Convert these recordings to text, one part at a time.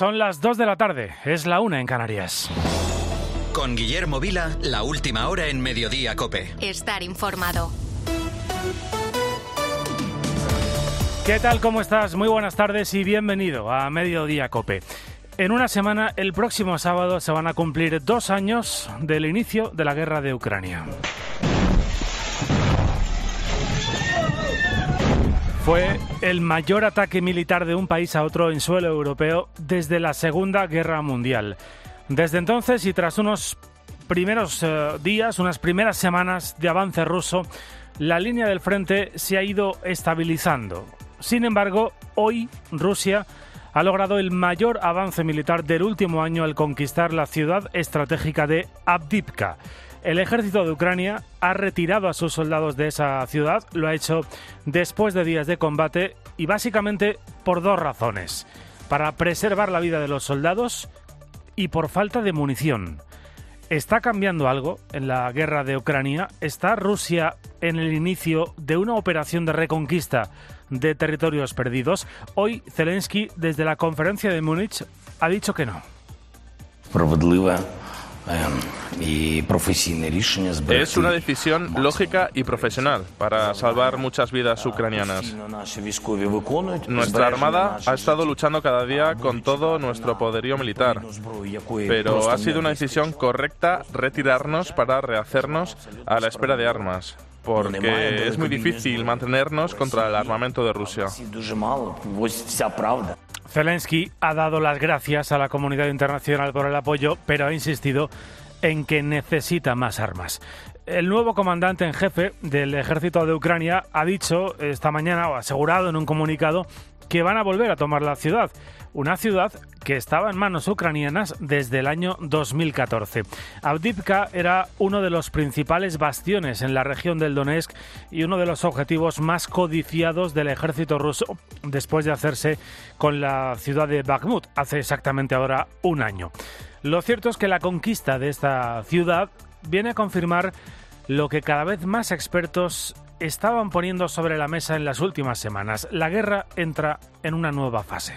Son las 2 de la tarde, es la una en Canarias. Con Guillermo Vila, la última hora en Mediodía Cope. Estar informado. ¿Qué tal? ¿Cómo estás? Muy buenas tardes y bienvenido a Mediodía Cope. En una semana, el próximo sábado, se van a cumplir dos años del inicio de la guerra de Ucrania. Fue el mayor ataque militar de un país a otro en suelo europeo desde la Segunda Guerra Mundial. Desde entonces y tras unos primeros eh, días, unas primeras semanas de avance ruso, la línea del frente se ha ido estabilizando. Sin embargo, hoy Rusia ha logrado el mayor avance militar del último año al conquistar la ciudad estratégica de Avdivka. El ejército de Ucrania ha retirado a sus soldados de esa ciudad, lo ha hecho después de días de combate y básicamente por dos razones. Para preservar la vida de los soldados y por falta de munición. ¿Está cambiando algo en la guerra de Ucrania? ¿Está Rusia en el inicio de una operación de reconquista de territorios perdidos? Hoy Zelensky, desde la conferencia de Múnich, ha dicho que no. Es una decisión lógica y profesional para salvar muchas vidas ucranianas. Nuestra Armada ha estado luchando cada día con todo nuestro poderío militar, pero ha sido una decisión correcta retirarnos para rehacernos a la espera de armas porque es muy difícil mantenernos contra el armamento de Rusia. Zelensky ha dado las gracias a la comunidad internacional por el apoyo, pero ha insistido en que necesita más armas. El nuevo comandante en jefe del ejército de Ucrania ha dicho esta mañana, o asegurado en un comunicado, que van a volver a tomar la ciudad una ciudad que estaba en manos ucranianas desde el año 2014. Avdivka era uno de los principales bastiones en la región del Donetsk y uno de los objetivos más codiciados del ejército ruso después de hacerse con la ciudad de Bakhmut hace exactamente ahora un año. Lo cierto es que la conquista de esta ciudad viene a confirmar lo que cada vez más expertos estaban poniendo sobre la mesa en las últimas semanas. La guerra entra en una nueva fase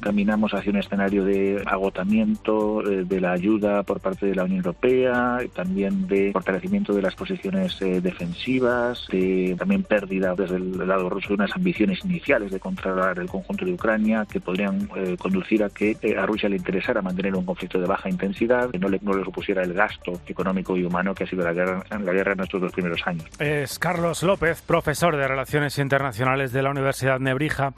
caminamos hacia un escenario de agotamiento eh, de la ayuda por parte de la Unión Europea, también de fortalecimiento de las posiciones eh, defensivas, de también pérdida desde el lado ruso de unas ambiciones iniciales de controlar el conjunto de Ucrania que podrían eh, conducir a que a Rusia le interesara mantener un conflicto de baja intensidad, que no le, no le supusiera el gasto económico y humano que ha sido la guerra, la guerra en estos dos primeros años. Es Carlos López, profesor de Relaciones Internacionales de la Universidad Nebrija.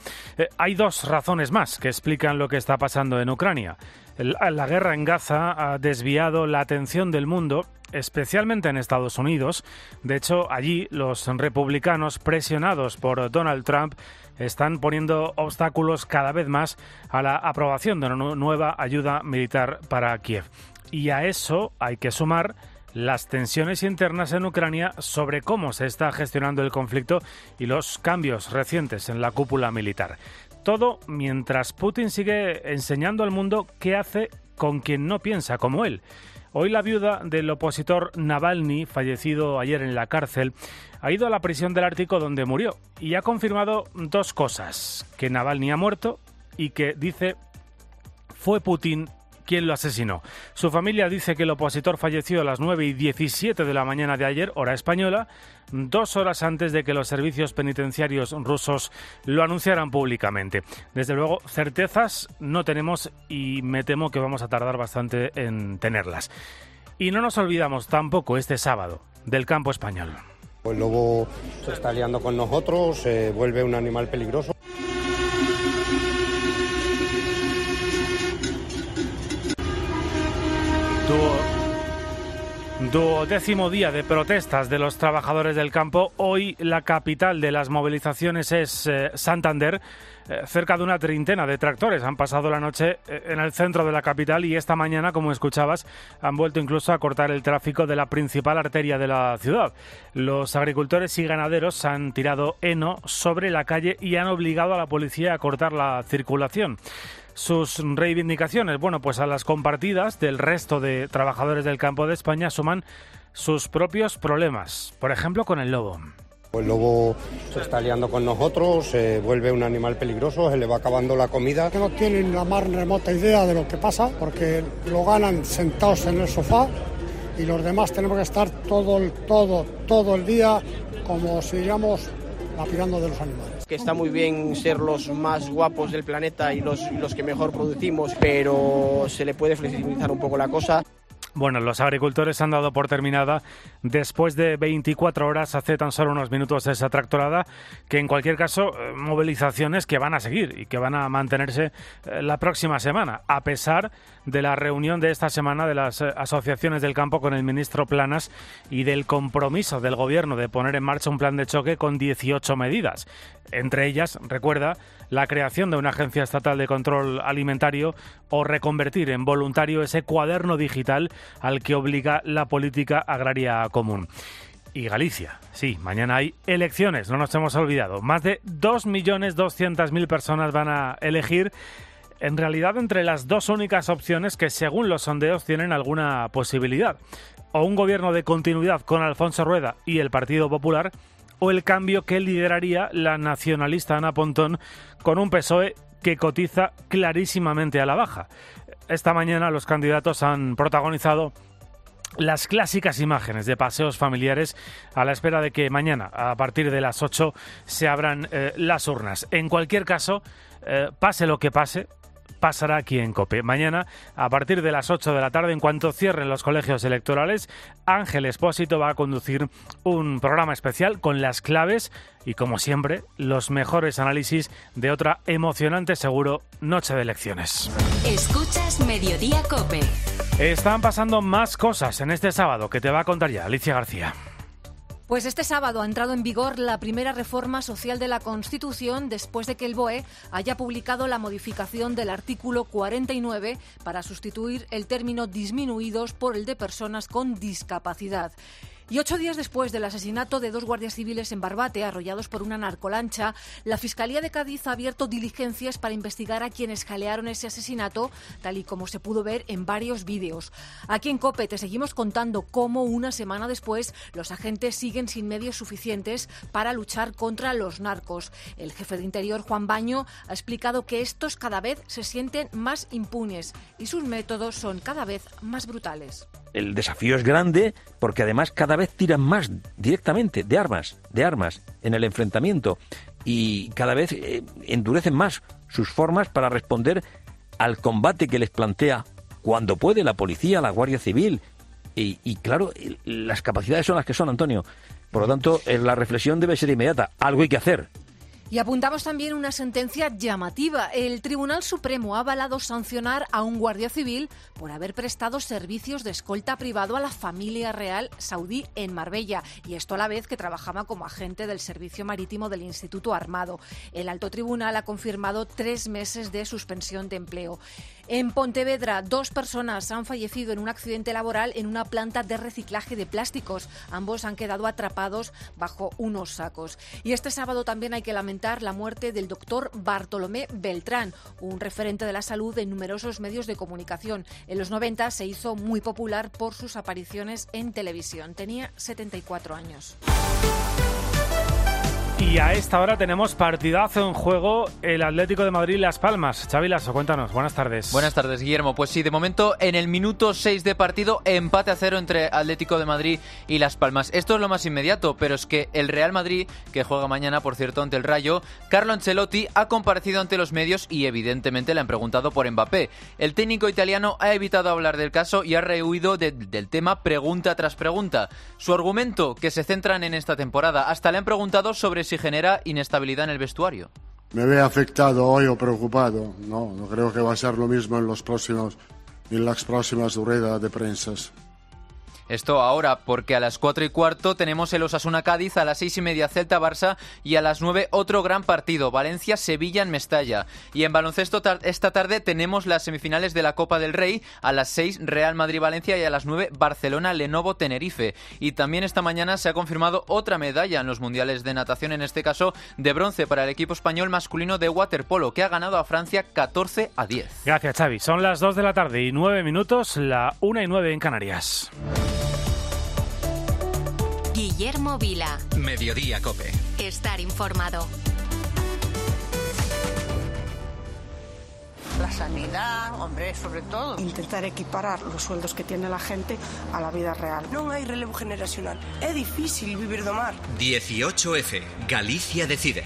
hay dos razones más que explican lo que está pasando en Ucrania. La guerra en Gaza ha desviado la atención del mundo, especialmente en Estados Unidos. De hecho, allí los republicanos, presionados por Donald Trump, están poniendo obstáculos cada vez más a la aprobación de una nueva ayuda militar para Kiev. Y a eso hay que sumar las tensiones internas en Ucrania sobre cómo se está gestionando el conflicto y los cambios recientes en la cúpula militar. Todo mientras Putin sigue enseñando al mundo qué hace con quien no piensa como él. Hoy la viuda del opositor Navalny, fallecido ayer en la cárcel, ha ido a la prisión del Ártico donde murió y ha confirmado dos cosas, que Navalny ha muerto y que dice fue Putin quién lo asesinó. Su familia dice que el opositor falleció a las 9 y 17 de la mañana de ayer, hora española, dos horas antes de que los servicios penitenciarios rusos lo anunciaran públicamente. Desde luego, certezas no tenemos y me temo que vamos a tardar bastante en tenerlas. Y no nos olvidamos tampoco este sábado del campo español. El lobo se está liando con nosotros, se vuelve un animal peligroso. Duodécimo día de protestas de los trabajadores del campo. Hoy la capital de las movilizaciones es eh, Santander. Eh, cerca de una treintena de tractores han pasado la noche eh, en el centro de la capital y esta mañana, como escuchabas, han vuelto incluso a cortar el tráfico de la principal arteria de la ciudad. Los agricultores y ganaderos han tirado heno sobre la calle y han obligado a la policía a cortar la circulación sus reivindicaciones. Bueno, pues a las compartidas del resto de trabajadores del campo de España suman sus propios problemas, por ejemplo con el lobo. El lobo se está liando con nosotros, se vuelve un animal peligroso, se le va acabando la comida. No tienen la más remota idea de lo que pasa porque lo ganan sentados en el sofá y los demás tenemos que estar todo, todo, todo el día como si digamos lapidando de los animales. Que está muy bien ser los más guapos del planeta y los, los que mejor producimos, pero se le puede flexibilizar un poco la cosa. Bueno, los agricultores han dado por terminada después de 24 horas, hace tan solo unos minutos, esa tractorada, que en cualquier caso, eh, movilizaciones que van a seguir y que van a mantenerse eh, la próxima semana, a pesar de la reunión de esta semana de las eh, asociaciones del campo con el ministro Planas y del compromiso del gobierno de poner en marcha un plan de choque con 18 medidas. Entre ellas, recuerda, la creación de una agencia estatal de control alimentario o reconvertir en voluntario ese cuaderno digital al que obliga la política agraria común. Y Galicia, sí, mañana hay elecciones, no nos hemos olvidado. Más de 2.200.000 personas van a elegir en realidad entre las dos únicas opciones que según los sondeos tienen alguna posibilidad. O un gobierno de continuidad con Alfonso Rueda y el Partido Popular, o el cambio que lideraría la nacionalista Ana Pontón con un PSOE que cotiza clarísimamente a la baja. Esta mañana los candidatos han protagonizado las clásicas imágenes de paseos familiares a la espera de que mañana, a partir de las 8, se abran eh, las urnas. En cualquier caso, eh, pase lo que pase, pasará aquí en COPE. Mañana, a partir de las 8 de la tarde, en cuanto cierren los colegios electorales, Ángel Espósito va a conducir un programa especial con las claves y, como siempre, los mejores análisis de otra emocionante, seguro, noche de elecciones. Escuchas Mediodía COPE. Están pasando más cosas en este sábado que te va a contar ya Alicia García. Pues este sábado ha entrado en vigor la primera reforma social de la Constitución después de que el BOE haya publicado la modificación del artículo 49 para sustituir el término disminuidos por el de personas con discapacidad. Y ocho días después del asesinato de dos guardias civiles en Barbate, arrollados por una narcolancha, la Fiscalía de Cádiz ha abierto diligencias para investigar a quienes jalearon ese asesinato, tal y como se pudo ver en varios vídeos. Aquí en COPE te seguimos contando cómo una semana después los agentes siguen sin medios suficientes para luchar contra los narcos. El jefe de Interior, Juan Baño, ha explicado que estos cada vez se sienten más impunes y sus métodos son cada vez más brutales el desafío es grande porque además cada vez tiran más directamente de armas, de armas en el enfrentamiento y cada vez eh, endurecen más sus formas para responder al combate que les plantea cuando puede la policía, la Guardia Civil y, y claro, las capacidades son las que son, Antonio. Por lo tanto, la reflexión debe ser inmediata. Algo hay que hacer. Y apuntamos también una sentencia llamativa. El Tribunal Supremo ha avalado sancionar a un guardia civil por haber prestado servicios de escolta privado a la familia real saudí en Marbella, y esto a la vez que trabajaba como agente del Servicio Marítimo del Instituto Armado. El alto tribunal ha confirmado tres meses de suspensión de empleo. En Pontevedra, dos personas han fallecido en un accidente laboral en una planta de reciclaje de plásticos. Ambos han quedado atrapados bajo unos sacos. Y este sábado también hay que lamentar la muerte del doctor Bartolomé Beltrán, un referente de la salud en numerosos medios de comunicación. En los 90 se hizo muy popular por sus apariciones en televisión. Tenía 74 años. Y a esta hora tenemos partidazo en juego el Atlético de Madrid Las Palmas. Xavi Lasso, cuéntanos. Buenas tardes. Buenas tardes, Guillermo. Pues sí, de momento en el minuto 6 de partido, empate a cero entre Atlético de Madrid y Las Palmas. Esto es lo más inmediato, pero es que el Real Madrid, que juega mañana, por cierto, ante el Rayo, Carlo Ancelotti ha comparecido ante los medios y evidentemente le han preguntado por Mbappé. El técnico italiano ha evitado hablar del caso y ha rehuido del tema pregunta tras pregunta. Su argumento, que se centran en esta temporada. Hasta le han preguntado sobre si genera inestabilidad en el vestuario. Me ve afectado hoy o preocupado. No, no creo que va a ser lo mismo en los próximos, en las próximas ruedas de prensa. Esto ahora, porque a las 4 y cuarto tenemos el Osasuna Cádiz, a las 6 y media Celta Barça y a las 9 otro gran partido, Valencia Sevilla en Mestalla. Y en baloncesto esta tarde tenemos las semifinales de la Copa del Rey, a las 6 Real Madrid Valencia y a las 9 Barcelona Lenovo Tenerife. Y también esta mañana se ha confirmado otra medalla en los mundiales de natación, en este caso de bronce para el equipo español masculino de waterpolo, que ha ganado a Francia 14 a 10. Gracias, Xavi. Son las 2 de la tarde y 9 minutos, la 1 y 9 en Canarias. Guillermo Vila. Mediodía Cope. Estar informado. La sanidad, hombre, sobre todo. Intentar equiparar los sueldos que tiene la gente a la vida real. No hay relevo generacional. Es difícil vivir de mar. 18F. Galicia decide.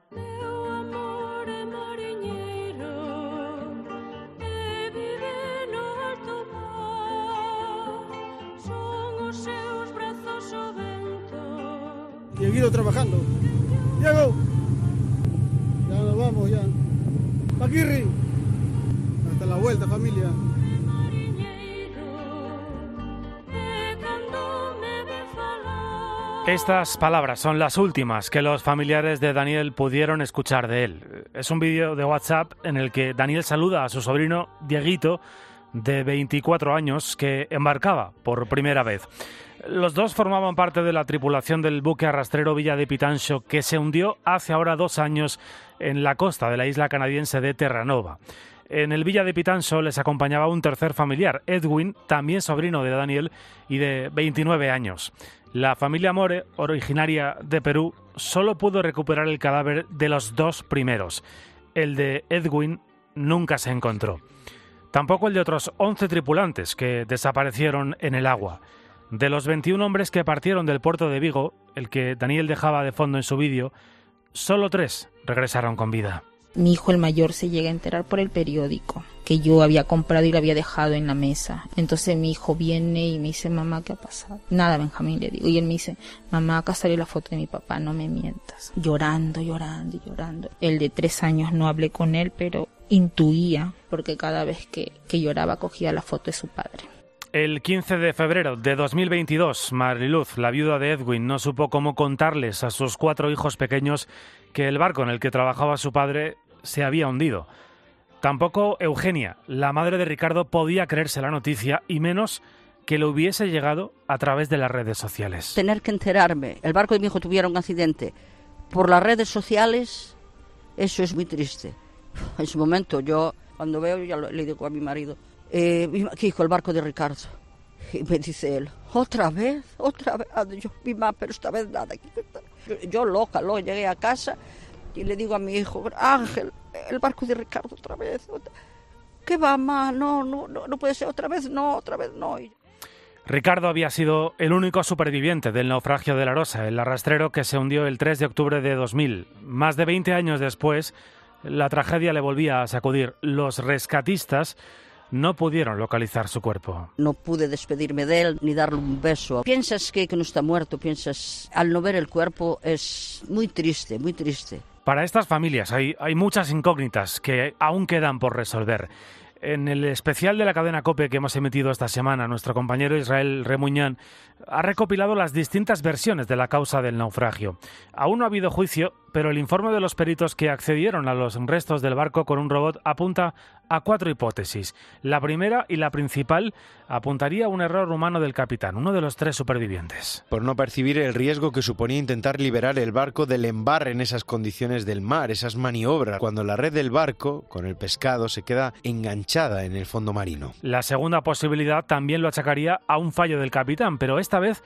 Trabajando. Diego, ya nos vamos, ya. Paquirri, hasta la vuelta, familia. Estas palabras son las últimas que los familiares de Daniel pudieron escuchar de él. Es un vídeo de WhatsApp en el que Daniel saluda a su sobrino Dieguito, de 24 años, que embarcaba por primera vez. Los dos formaban parte de la tripulación del buque arrastrero Villa de Pitancho que se hundió hace ahora dos años en la costa de la isla canadiense de Terranova. En el Villa de Pitancho les acompañaba un tercer familiar, Edwin, también sobrino de Daniel y de 29 años. La familia More, originaria de Perú, solo pudo recuperar el cadáver de los dos primeros. El de Edwin nunca se encontró. Tampoco el de otros 11 tripulantes que desaparecieron en el agua. De los 21 hombres que partieron del puerto de Vigo, el que Daniel dejaba de fondo en su vídeo, solo tres regresaron con vida. Mi hijo el mayor se llega a enterar por el periódico que yo había comprado y lo había dejado en la mesa. Entonces mi hijo viene y me dice, mamá, ¿qué ha pasado? Nada, Benjamín, le digo. Y él me dice, mamá, acá salió la foto de mi papá, no me mientas. Llorando, llorando llorando. El de tres años no hablé con él, pero intuía, porque cada vez que, que lloraba cogía la foto de su padre. El 15 de febrero de 2022, Mariluz, la viuda de Edwin, no supo cómo contarles a sus cuatro hijos pequeños que el barco en el que trabajaba su padre se había hundido. Tampoco Eugenia, la madre de Ricardo, podía creerse la noticia y menos que lo hubiese llegado a través de las redes sociales. Tener que enterarme, el barco de mi hijo tuviera un accidente por las redes sociales, eso es muy triste. En su momento yo, cuando veo, ya le digo a mi marido, eh, hijo, el barco de Ricardo. Y me dice él, otra vez, otra vez. Yo, mi mamá, pero esta vez nada. Yo, yo loca, luego llegué a casa y le digo a mi hijo, Ángel, el barco de Ricardo otra vez. ¿Qué va, mamá? No, no, no, no puede ser otra vez, no, otra vez no. Ricardo había sido el único superviviente del naufragio de la Rosa, el arrastrero que se hundió el 3 de octubre de 2000. Más de 20 años después, la tragedia le volvía a sacudir. Los rescatistas no pudieron localizar su cuerpo. No pude despedirme de él ni darle un beso. Piensas que, que no está muerto, piensas, al no ver el cuerpo es muy triste, muy triste. Para estas familias hay, hay muchas incógnitas que aún quedan por resolver. En el especial de la cadena COPE que hemos emitido esta semana, nuestro compañero Israel Remuñán ha recopilado las distintas versiones de la causa del naufragio. Aún no ha habido juicio, pero el informe de los peritos que accedieron a los restos del barco con un robot apunta a cuatro hipótesis. La primera y la principal apuntaría a un error humano del capitán, uno de los tres supervivientes. Por no percibir el riesgo que suponía intentar liberar el barco del embarre en esas condiciones del mar, esas maniobras, cuando la red del barco, con el pescado, se queda enganchada en el fondo marino. La segunda posibilidad también lo achacaría a un fallo del capitán, pero esta vez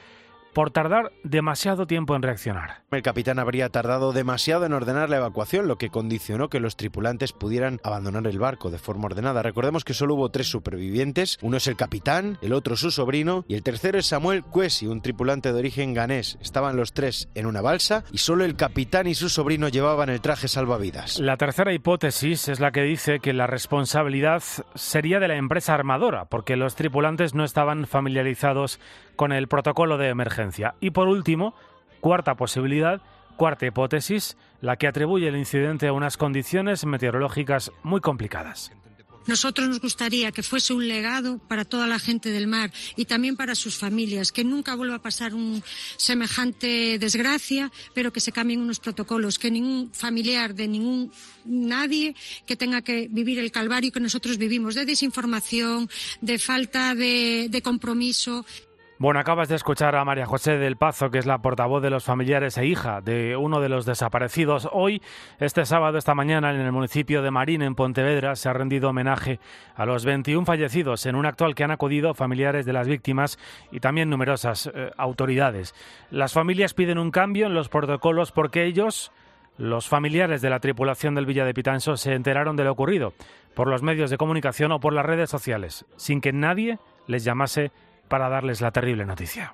por tardar demasiado tiempo en reaccionar. El capitán habría tardado demasiado en ordenar la evacuación, lo que condicionó que los tripulantes pudieran abandonar el barco de forma ordenada. Recordemos que solo hubo tres supervivientes, uno es el capitán, el otro su sobrino y el tercero es Samuel Cuesi, un tripulante de origen ganés. Estaban los tres en una balsa y solo el capitán y su sobrino llevaban el traje salvavidas. La tercera hipótesis es la que dice que la responsabilidad sería de la empresa armadora, porque los tripulantes no estaban familiarizados con el protocolo de emergencia. Y por último, cuarta posibilidad, cuarta hipótesis, la que atribuye el incidente a unas condiciones meteorológicas muy complicadas. Nosotros nos gustaría que fuese un legado para toda la gente del mar y también para sus familias, que nunca vuelva a pasar un semejante desgracia, pero que se cambien unos protocolos, que ningún familiar de ningún nadie que tenga que vivir el calvario que nosotros vivimos de desinformación, de falta de, de compromiso. Bueno, acabas de escuchar a María José del Pazo, que es la portavoz de los familiares e hija de uno de los desaparecidos. Hoy, este sábado, esta mañana, en el municipio de Marín, en Pontevedra, se ha rendido homenaje a los 21 fallecidos en un acto al que han acudido familiares de las víctimas y también numerosas eh, autoridades. Las familias piden un cambio en los protocolos porque ellos, los familiares de la tripulación del Villa de Pitanso, se enteraron de lo ocurrido por los medios de comunicación o por las redes sociales, sin que nadie les llamase para darles la terrible noticia.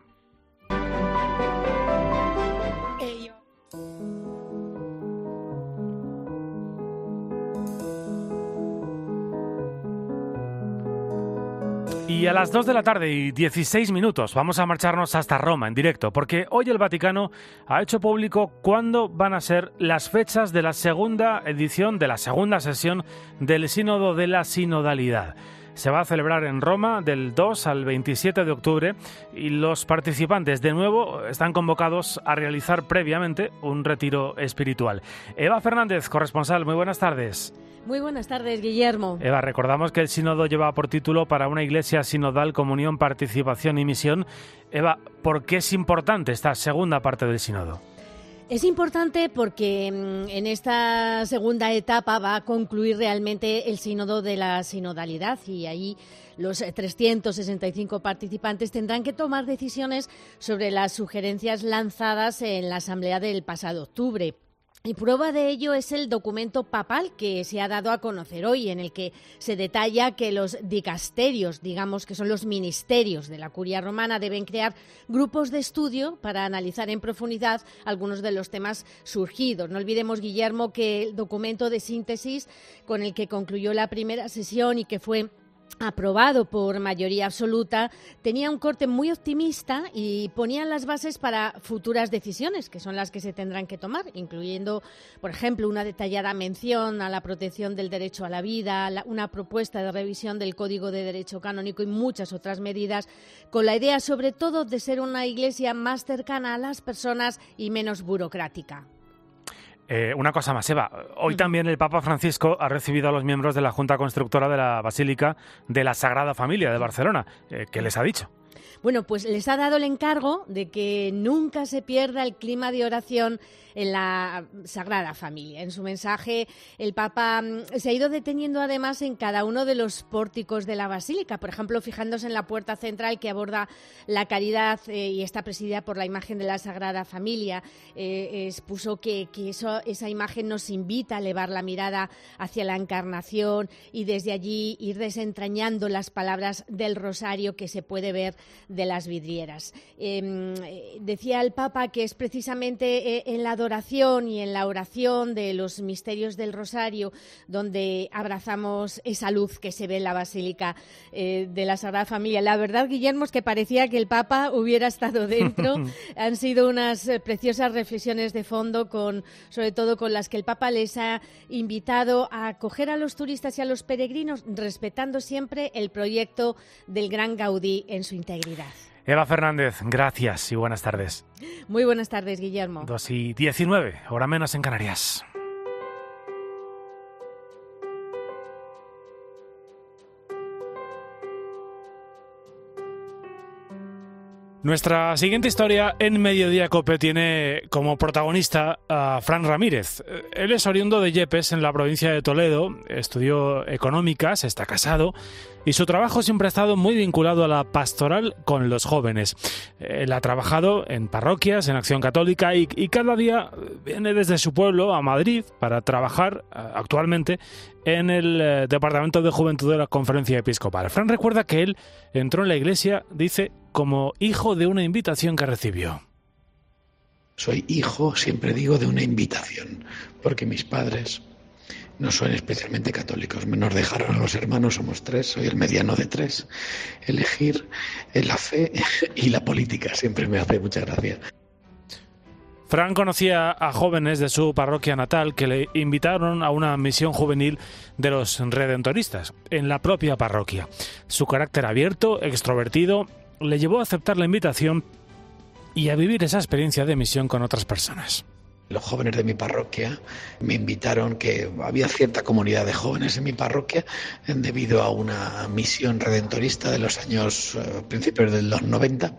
Y a las 2 de la tarde y 16 minutos vamos a marcharnos hasta Roma en directo, porque hoy el Vaticano ha hecho público cuándo van a ser las fechas de la segunda edición, de la segunda sesión del Sínodo de la Sinodalidad se va a celebrar en Roma del 2 al 27 de octubre y los participantes de nuevo están convocados a realizar previamente un retiro espiritual. Eva Fernández, corresponsal, muy buenas tardes. Muy buenas tardes, Guillermo. Eva, recordamos que el sínodo lleva por título para una iglesia sinodal comunión, participación y misión. Eva, ¿por qué es importante esta segunda parte del sínodo? Es importante porque mm, en esta segunda etapa va a concluir realmente el sínodo de la sinodalidad y ahí los 365 participantes tendrán que tomar decisiones sobre las sugerencias lanzadas en la asamblea del pasado octubre. Y prueba de ello es el documento papal que se ha dado a conocer hoy, en el que se detalla que los dicasterios, digamos que son los ministerios de la curia romana, deben crear grupos de estudio para analizar en profundidad algunos de los temas surgidos. No olvidemos, Guillermo, que el documento de síntesis con el que concluyó la primera sesión y que fue aprobado por mayoría absoluta, tenía un corte muy optimista y ponía las bases para futuras decisiones, que son las que se tendrán que tomar, incluyendo, por ejemplo, una detallada mención a la protección del derecho a la vida, una propuesta de revisión del Código de Derecho Canónico y muchas otras medidas, con la idea, sobre todo, de ser una iglesia más cercana a las personas y menos burocrática. Eh, una cosa más, Eva. Hoy también el Papa Francisco ha recibido a los miembros de la Junta Constructora de la Basílica de la Sagrada Familia de Barcelona. Eh, ¿Qué les ha dicho? Bueno, pues les ha dado el encargo de que nunca se pierda el clima de oración en la Sagrada Familia. En su mensaje, el Papa mm, se ha ido deteniendo además en cada uno de los pórticos de la Basílica, por ejemplo, fijándose en la puerta central que aborda la caridad eh, y está presidida por la imagen de la Sagrada Familia. Eh, expuso que, esa imagen nos invita a elevar la mirada hacia la encarnación y desde allí ir desentrañando las palabras del rosario que se puede ver de las vidrieras. Em, eh, decía el Papa que es precisamente eh, en la adoración y en la oración de los misterios del Rosario donde abrazamos esa luz que se ve en la Basílica eh, de la Sagrada Familia. La verdad, Guillermo, es que parecía que el Papa hubiera estado dentro. Han sido unas preciosas reflexiones de fondo, con, sobre todo con las que el Papa les ha invitado a acoger a los turistas y a los peregrinos, respetando siempre el proyecto del Gran Gaudí en su integridad. Eva Fernández, gracias y buenas tardes. Muy buenas tardes, Guillermo. 2 y 19, hora menos en Canarias. Nuestra siguiente historia en Mediodía Cope tiene como protagonista a Fran Ramírez. Él es oriundo de Yepes, en la provincia de Toledo, estudió económicas, está casado y su trabajo siempre ha estado muy vinculado a la pastoral con los jóvenes. Él ha trabajado en parroquias, en Acción Católica y, cada día viene desde su pueblo a Madrid para trabajar eh, actualmente en el eh, Departamento de Juventud de la Conferencia Episcopal. Fran recuerda que él entró en la iglesia, dice, como hijo de una invitación que recibió. Soy hijo, siempre digo, de una invitación, porque mis padres no son especialmente católicos. Nos dejaron a los hermanos, somos tres, soy el mediano de tres. Elegir la fe y la política siempre me hace mucha gracia. Fran conocía a jóvenes de su parroquia natal que le invitaron a una misión juvenil de los redentoristas en la propia parroquia. Su carácter abierto, extrovertido, le llevó a aceptar la invitación y a vivir esa experiencia de misión con otras personas. Los jóvenes de mi parroquia me invitaron, que había cierta comunidad de jóvenes en mi parroquia, debido a una misión redentorista de los años eh, principios de los 90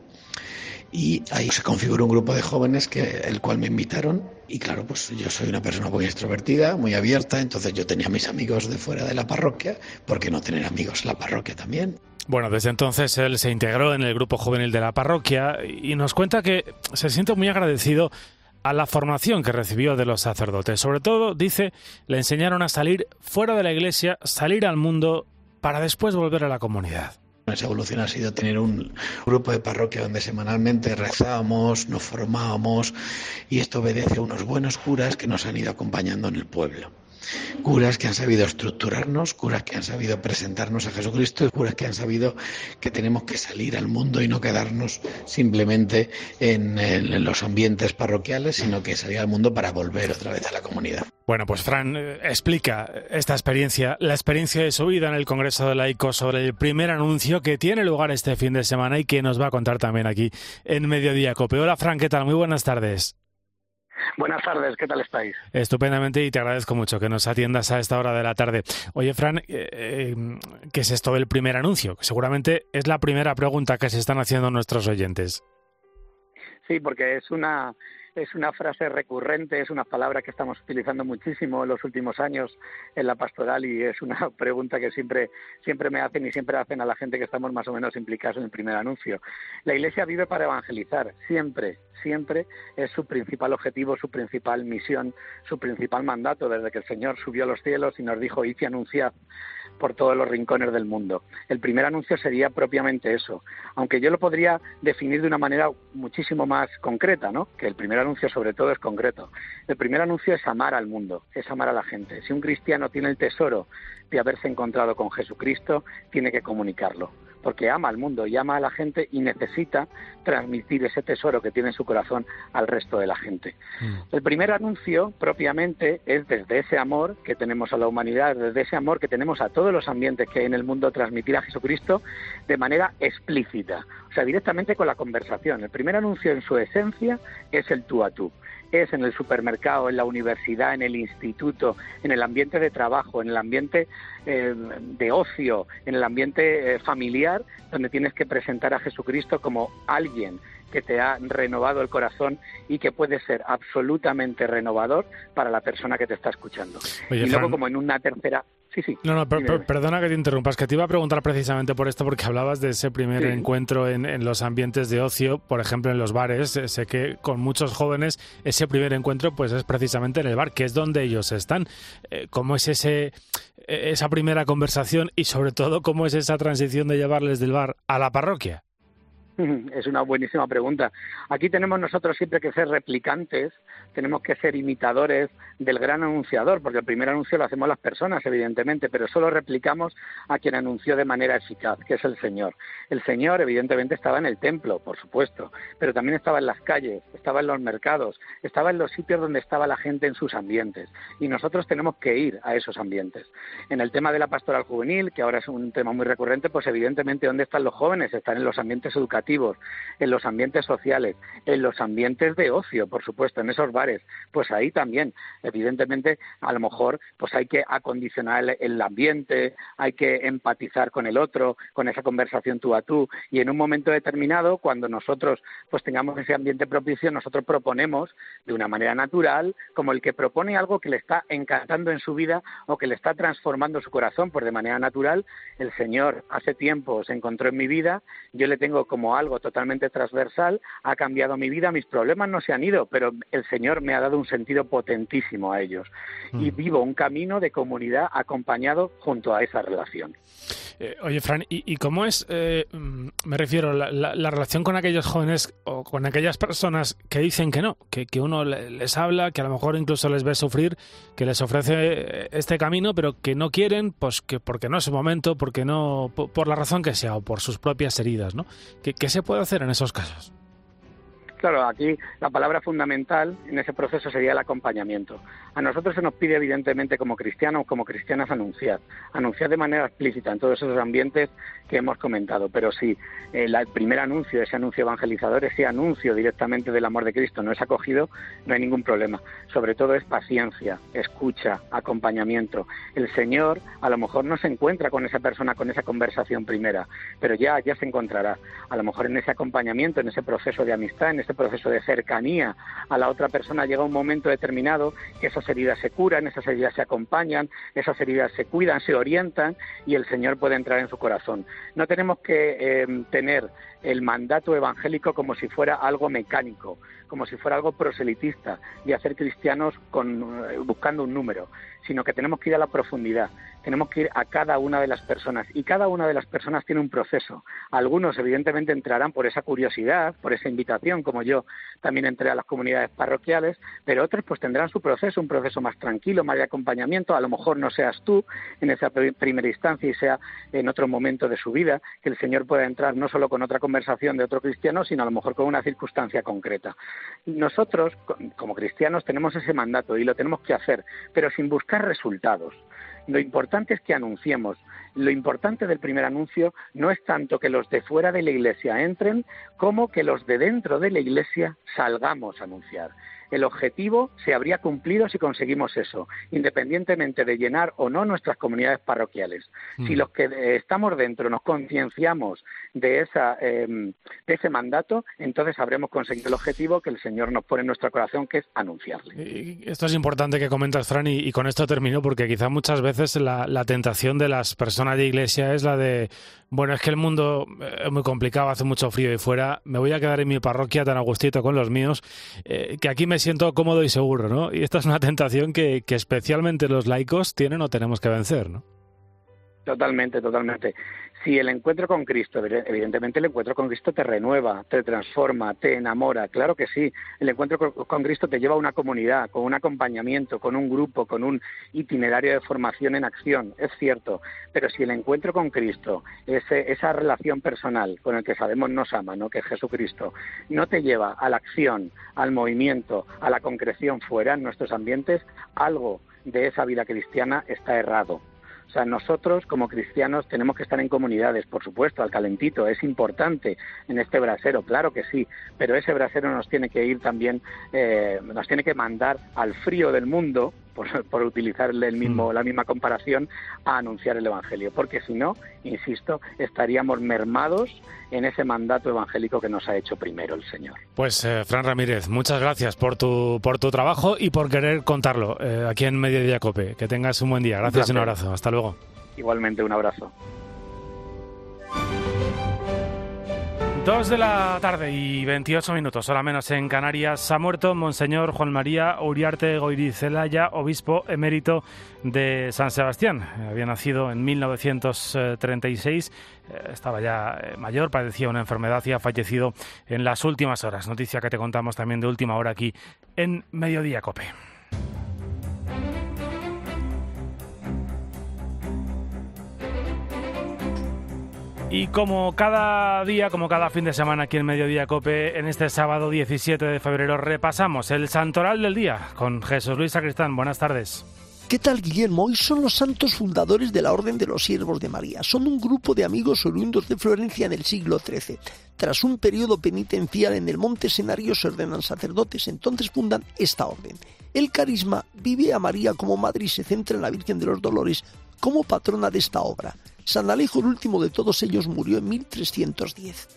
y ahí se configuró un grupo de jóvenes que el cual me invitaron. Y claro pues yo soy una persona muy extrovertida muy abierta entonces yo tenía mis amigos de fuera de la parroquia ¿por qué no tener amigos en la parroquia también bueno, desde entonces él se integró en el grupo juvenil de la parroquia y nos cuenta que se siente muy agradecido a la formación que recibió de los sacerdotes. Sobre todo, dice, le enseñaron a salir fuera de la iglesia, salir al mundo para después volver a la comunidad. Esa evolución ha sido tener un grupo de parroquia donde semanalmente rezábamos, nos formábamos y esto obedece a unos buenos curas que nos han ido acompañando en el pueblo curas que han sabido estructurarnos, curas que han sabido presentarnos a Jesucristo curas que han sabido que tenemos que salir al mundo y no quedarnos simplemente en, los ambientes parroquiales, sino que salir al mundo para volver otra vez a la comunidad. Bueno, pues Fran eh, explica esta experiencia, la experiencia de su vida en el Congreso de Laicos sobre el primer anuncio que tiene lugar este fin de semana y que nos va a contar también aquí en Mediodía Cope. Hola Fran, ¿qué tal? Muy buenas tardes. Buenas tardes, ¿qué tal estáis? Estupendamente y te agradezco mucho que nos atiendas a esta hora de la tarde. Oye, Fran, eh, eh, ¿qué es esto del primer anuncio? seguramente es la primera pregunta que se están haciendo nuestros oyentes. Sí, porque es una es una frase recurrente, es una palabra que estamos utilizando muchísimo en los últimos años en la pastoral y es una pregunta que siempre, siempre me hacen y siempre hacen a la gente que estamos más o menos implicados en el primer anuncio. La Iglesia vive para evangelizar, siempre, siempre es su principal objetivo, su principal misión, su principal mandato desde que el Señor subió a los cielos y nos dijo, id y anunciad por todos los rincones del mundo. El primer anuncio sería propiamente eso, aunque yo lo podría definir de una manera muchísimo más concreta, ¿no? Que el primer anuncio sobre todo es concreto. El primer anuncio es amar al mundo, es amar a la gente. Si un cristiano tiene el tesoro de haberse encontrado con Jesucristo, tiene que comunicarlo porque ama al mundo y ama a la gente y necesita transmitir ese tesoro que tiene en su corazón al resto de la gente. Mm. El primer anuncio propiamente es desde ese amor que tenemos a la humanidad, desde ese amor que tenemos a todos los ambientes que hay en el mundo, transmitir a Jesucristo de manera explícita, o sea, directamente con la conversación. El primer anuncio en su esencia es el tú a tú es en el supermercado, en la universidad, en el instituto, en el ambiente de trabajo, en el ambiente eh, de ocio, en el ambiente eh, familiar, donde tienes que presentar a Jesucristo como alguien que te ha renovado el corazón y que puede ser absolutamente renovador para la persona que te está escuchando. y luego, como en una tercera, Sí, sí. No, no, perdona que te interrumpas, que te iba a preguntar precisamente por esto, porque hablabas de ese primer encuentro en, en, los ambientes de ocio, por ejemplo, en los bares. Eh, sé que con muchos jóvenes ese primer encuentro pues es precisamente en el bar, que es donde ellos están. Eh, ¿Cómo es ese, e, esa primera conversación y sobre todo cómo es esa transición de llevarles del bar a la parroquia? Es una buenísima pregunta. Aquí tenemos nosotros siempre que ser replicantes, tenemos que ser imitadores del gran anunciador, porque el primer anuncio lo hacemos las personas, evidentemente, pero solo replicamos a quien anunció de manera eficaz, que es el Señor. El Señor, evidentemente, estaba en el templo, por supuesto, pero también estaba en las calles, estaba en los mercados, estaba en los sitios donde estaba la gente en sus ambientes. Y nosotros tenemos que ir a esos ambientes. En el tema de la pastoral juvenil, que ahora es un tema muy recurrente, pues evidentemente, ¿dónde están los jóvenes? Están en los ambientes educativos en los ambientes sociales, en los ambientes de ocio, por supuesto, en esos bares, pues ahí también, evidentemente, a lo mejor, pues hay que acondicionar el ambiente, hay que empatizar con el otro, con esa conversación tú a tú, y en un momento determinado, cuando nosotros pues tengamos ese ambiente propicio, nosotros proponemos de una manera natural, como el que propone algo que le está encantando en su vida o que le está transformando su corazón, pues de manera natural, el Señor hace tiempo se encontró en mi vida, yo le tengo como algo totalmente transversal, ha cambiado mi vida, mis problemas no se han ido, pero el Señor me ha dado un sentido potentísimo a ellos. Y Mm. vivo un camino de comunidad acompañado junto a esa relación. Eh, oye, Fran, ¿y, y cómo es, eh, mm, me refiero, la, la- la relación con aquellos jóvenes o con aquellas personas que dicen que no, que, que uno le- les habla, que a lo mejor incluso les ve sufrir, que les ofrece eh, este camino, pero que no quieren, pues que porque no es su momento, porque no, po- por, la razón que sea o por sus propias heridas, ¿no? ¿Qué, qué se puede hacer en esos casos? Claro, aquí la palabra fundamental en ese proceso sería el acompañamiento. A nosotros se nos pide, evidentemente, como cristianos, como cristianas, anunciar. Anunciar de manera explícita en todos esos ambientes que hemos comentado. Pero si eh, el primer anuncio, ese anuncio evangelizador, ese anuncio directamente del amor de Cristo no es acogido, no hay ningún problema. Sobre todo es paciencia, escucha, acompañamiento. El Señor a lo mejor no se encuentra con esa persona, con esa conversación primera, pero ya, ya se encontrará. A lo mejor en ese acompañamiento, en ese proceso de amistad, en ese proceso de cercanía a la otra persona, llega un momento determinado que esas heridas se curan, esas heridas se acompañan, esas heridas se cuidan, se orientan y el Señor puede entrar en su corazón. No tenemos que eh, tener el mandato evangélico como si fuera algo mecánico, como si fuera algo proselitista, de hacer cristianos eh, buscando un número, sino que tenemos que ir a la profundidad, tenemos que ir a cada una de las personas y cada una de las personas tiene un proceso. Algunos evidentemente entrarán por esa curiosidad, por esa invitación, como yo también entré a las comunidades parroquiales, pero otros pues tendrán su proceso, un proceso más tranquilo, más de acompañamiento, a lo mejor no seas tú en esa pri- primera instancia y sea en otro momento de su vida, que el Señor pueda entrar no solo con otra conversación de otro cristiano, sino a lo mejor con una circunstancia concreta. Nosotros, co- como cristianos, tenemos ese mandato y lo tenemos que hacer, pero sin buscar resultados. Lo importante es que anunciemos. Lo importante del primer anuncio no es tanto que los de fuera de la iglesia entren, como que los de dentro de la iglesia salgamos a anunciar. El objetivo se habría cumplido si conseguimos eso, independientemente de llenar o no nuestras comunidades parroquiales. Si los que estamos dentro nos concienciamos de, esa, eh, de ese mandato, entonces habremos conseguido el objetivo que el Señor nos pone en nuestro corazón, que es anunciarle. Y Esto es importante que comentas, Fran, y, y con esto termino, porque quizá muchas veces la, la tentación de las personas de iglesia es la de, bueno, es que el mundo eh, es muy complicado, hace mucho frío y fuera, me voy a quedar en mi parroquia tan a gustito con los míos, eh, que aquí me siento cómodo y seguro, ¿no? Y esta es una tentación que, que especialmente los laicos tienen o tenemos que vencer, ¿no? Totalmente, totalmente. Si el encuentro con Cristo, evi- evidentemente el encuentro con Cristo te renueva, te transforma, te enamora, claro que sí. El encuentro con Cristo te lleva a una comunidad, con un acompañamiento, con un grupo, con un itinerario de formación en acción, es cierto. Pero si el encuentro con Cristo, ese- esa relación personal con el que sabemos nos ama, ¿no? que es Jesucristo, no te lleva a la acción, al movimiento, a la concreción fuera en nuestros ambientes, algo de esa vida cristiana está errado. O sea, nosotros como cristianos tenemos que estar en comunidades, por supuesto, al calentito, es importante en este brasero, claro que sí, pero ese brasero nos tiene que ir también, eh, nos tiene que mandar al frío del mundo, por, por utilizar el mismo, la misma comparación, a anunciar el Evangelio, porque si no, insisto, estaríamos mermados en ese mandato evangélico que nos ha hecho primero el Señor. Pues, eh, Fran Ramírez, muchas gracias por tu, por tu trabajo y por querer contarlo eh, aquí en Mediodía Cope. Que tengas un buen día. Gracias y un abrazo. Hasta luego. Igualmente, un abrazo. Dos de la tarde y 28 minutos, hora menos en Canarias, ha muerto Monseñor Juan María Uriarte Goirizelaya, obispo emérito de San Sebastián. Había nacido en 1936, eh, estaba ya eh, mayor, padecía una enfermedad y ha fallecido en las últimas horas. Noticia que te contamos también de última hora aquí en Mediodía Cope. Y como cada día, como cada fin de semana aquí en Mediodía Cope, en este sábado 17 de febrero repasamos el santoral del día con Jesús Luis Sacristán. Buenas tardes. ¿Qué tal, Guillermo? Hoy son los santos fundadores de la Orden de los Siervos de María. Son un grupo de amigos oriundos de Florencia en el siglo XIII. Tras un periodo penitencial en el Monte Senario se ordenan sacerdotes, entonces fundan esta orden. El carisma vive a María como madre y se centra en la Virgen de los Dolores como patrona de esta obra. San Alejo, el último de todos ellos, murió en 1310.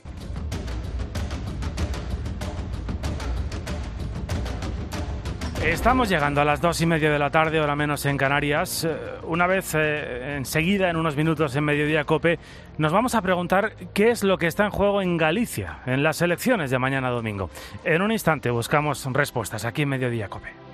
Estamos llegando a las dos y media de la tarde, hora menos en Canarias. Eh, una vez eh, enseguida, en unos minutos en Mediodía Cope, nos vamos a preguntar qué es lo que está en juego en Galicia en las elecciones de mañana domingo. En un instante buscamos respuestas aquí en Mediodía Cope.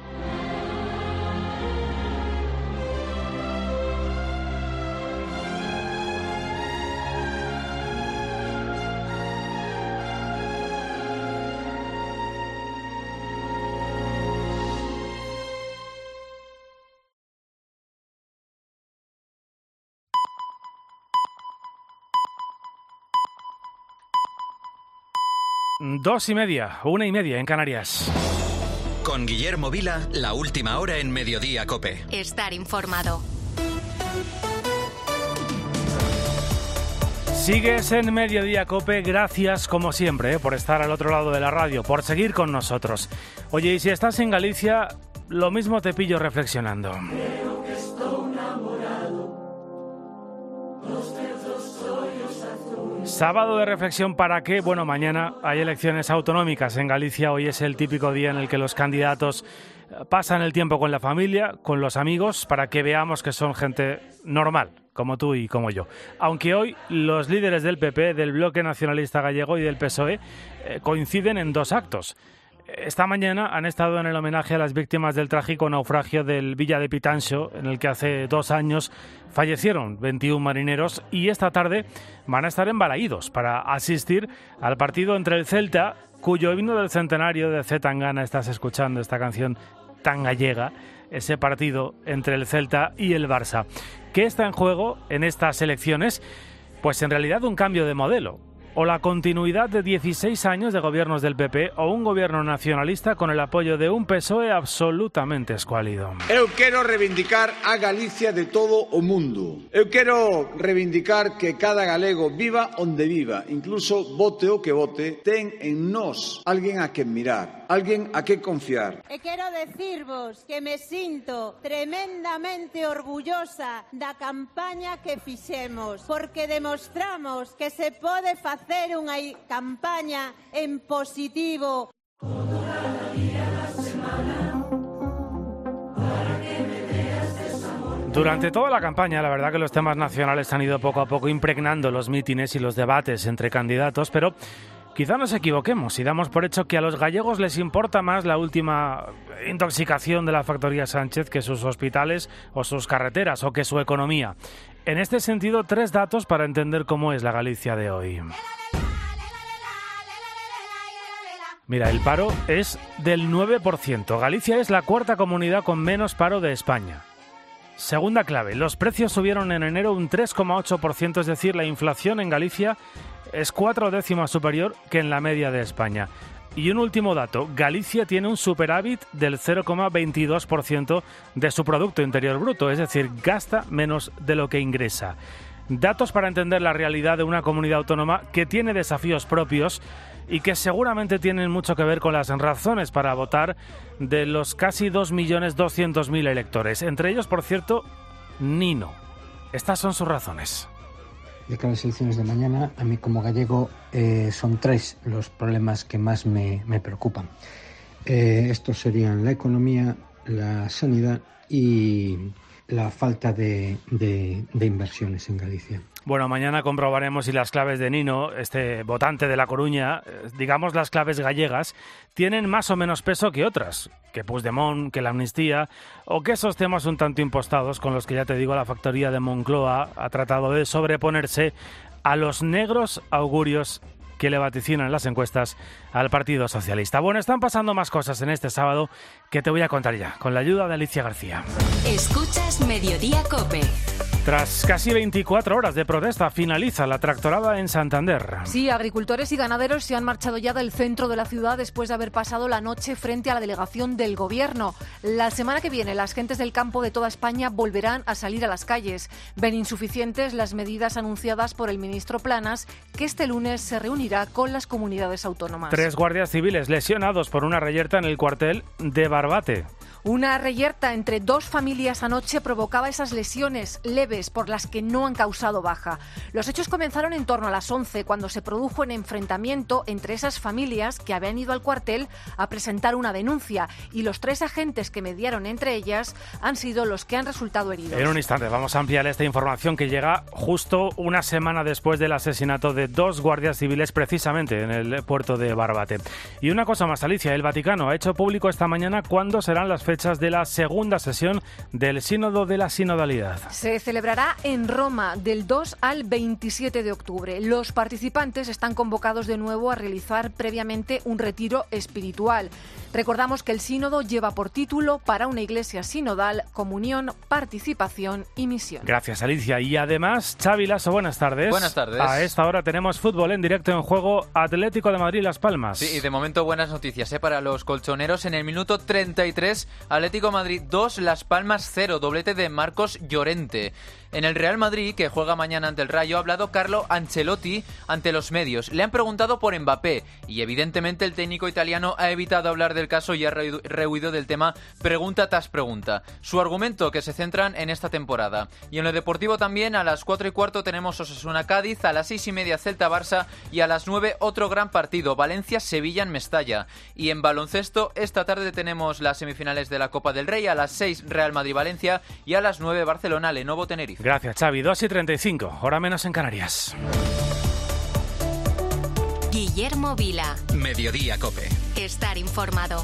Dos y media, una y media en Canarias. Con Guillermo Vila, la última hora en Mediodía Cope. Estar informado. Sigues en Mediodía Cope, gracias como siempre eh, por estar al otro lado de la radio, por seguir con nosotros. Oye, y si estás en Galicia, lo mismo te pillo reflexionando. Sábado de reflexión para qué? Bueno, mañana hay elecciones autonómicas en Galicia. Hoy es el típico día en el que los candidatos eh, pasan el tiempo con la familia, con los amigos, para que veamos que son gente normal, como tú y como yo. Aunque hoy los líderes del PP, del Bloque Nacionalista Gallego y del PSOE eh, coinciden en dos actos. Esta mañana han estado en el homenaje a las víctimas del trágico naufragio del Villa de Pitancho, en el que hace dos años fallecieron 21 marineros, y esta tarde van a estar en para asistir al partido entre el Celta, cuyo himno del centenario de Z Tangana estás escuchando esta canción tan gallega, ese partido entre el Celta y el Barça. ¿Qué está en juego en estas elecciones? Pues en realidad un cambio de modelo o la continuidad de 16 años de gobiernos del PP o un gobierno nacionalista con el apoyo de un PSOE absolutamente escuálido. Eu quero reivindicar a Galicia de todo o mundo. Eu quero reivindicar que cada galego viva onde viva, incluso vote o que vote, ten en nós alguén a quen mirar, alguén a que confiar. Eh, e quero decirvos que me sinto tremendamente orgullosa da campaña que fixemos, porque demostramos que se pode facer unha campaña en positivo. Durante toda la campaña, la verdad que los temas nacionales han ido poco a poco impregnando los mítines y los debates entre candidatos, pero quizá nos equivoquemos y damos por hecho que a los gallegos les importa más la última intoxicación de la factoría Sánchez que sus hospitales o sus carreteras o que su economía. En este sentido, tres datos para entender cómo es la Galicia de hoy. Mira, el paro es del 9%. Galicia es la cuarta comunidad con menos paro de España. Segunda clave, los precios subieron en enero un 3,8%, es decir, la inflación en Galicia es cuatro décimas superior que en la media de España. Y un último dato, Galicia tiene un superávit del 0,22% de su Producto Interior Bruto, es decir, gasta menos de lo que ingresa. Datos para entender la realidad de una comunidad autónoma que tiene desafíos propios y que seguramente tienen mucho que ver con las razones para votar de los casi 2.200.000 electores. Entre ellos, por cierto, Nino. Estas son sus razones de cada las elecciones de mañana, a mí como gallego eh, son tres los problemas que más me, preocupan. Eh, estos serían la economía, la sanidad y la falta de inversiones en Galicia. Bueno, mañana comprobaremos si las claves de Nino, este votante de La Coruña, eh, digamos las claves gallegas, tienen más o menos peso que otras, que Puigdemont, que la amnistía, o que esos temas un tanto impostados con los que ya te digo la factoría de Moncloa ha tratado de sobreponerse a los negros augurios que le vaticinan las encuestas al Partido Socialista. Bueno, están pasando más cosas en este sábado que te voy a contar ya, con la ayuda de Alicia García. Escuchas Mediodía Cope. Tras casi 24 horas de protesta, finaliza la tractorada en Santander. Sí, agricultores y ganaderos se han marchado ya del centro de la ciudad después de haber pasado la noche frente a la delegación del gobierno. La semana que viene, las gentes del campo de toda España volverán a salir a las calles. Ven insuficientes las medidas anunciadas por el ministro Planas, que este lunes se reunirá con las comunidades autónomas. Tres guardias civiles lesionados por una reyerta en el cuartel de Barbate. Una reyerta entre dos familias anoche provocaba esas lesiones leves por las que no han causado baja. Los hechos comenzaron en torno a las 11 cuando se produjo un enfrentamiento entre esas familias que habían ido al cuartel a presentar una denuncia y los tres agentes que mediaron entre ellas han sido los que han resultado heridos. En un instante vamos a ampliar esta información que llega justo una semana después del asesinato de dos guardias civiles precisamente en el puerto de Barbate. Y una cosa más, Alicia, el Vaticano ha hecho público esta mañana cuándo serán las fechas de la segunda sesión del Sínodo de la Sinodalidad. Se celebrará en Roma del 2 al 27 de octubre. Los participantes están convocados de nuevo a realizar previamente un retiro espiritual. Recordamos que el sínodo lleva por título para una iglesia sinodal comunión, participación y misión. Gracias, Alicia. Y además, Xavi Lasso, buenas tardes. Buenas tardes. A esta hora tenemos fútbol en directo en juego Atlético de Madrid Las Palmas. Sí, y de momento buenas noticias ¿eh? para los colchoneros. En el minuto 33, Atlético Madrid 2, Las Palmas 0, doblete de Marcos Llorente. En el Real Madrid, que juega mañana ante el Rayo, ha hablado Carlo Ancelotti ante los medios. Le han preguntado por Mbappé y evidentemente el técnico italiano ha evitado hablar del caso y ha rehuido del tema pregunta tras pregunta. Su argumento que se centran en esta temporada. Y en lo deportivo también, a las 4 y cuarto tenemos Osasuna Cádiz, a las 6 y media Celta Barça y a las 9 otro gran partido, Valencia Sevilla en Mestalla. Y en baloncesto, esta tarde tenemos las semifinales de la Copa del Rey, a las 6 Real Madrid Valencia y a las 9 Barcelona Lenovo Tenerife. Gracias, Xavi. 2 y 35, hora menos en Canarias. Guillermo Vila. Mediodía Cope. Estar informado.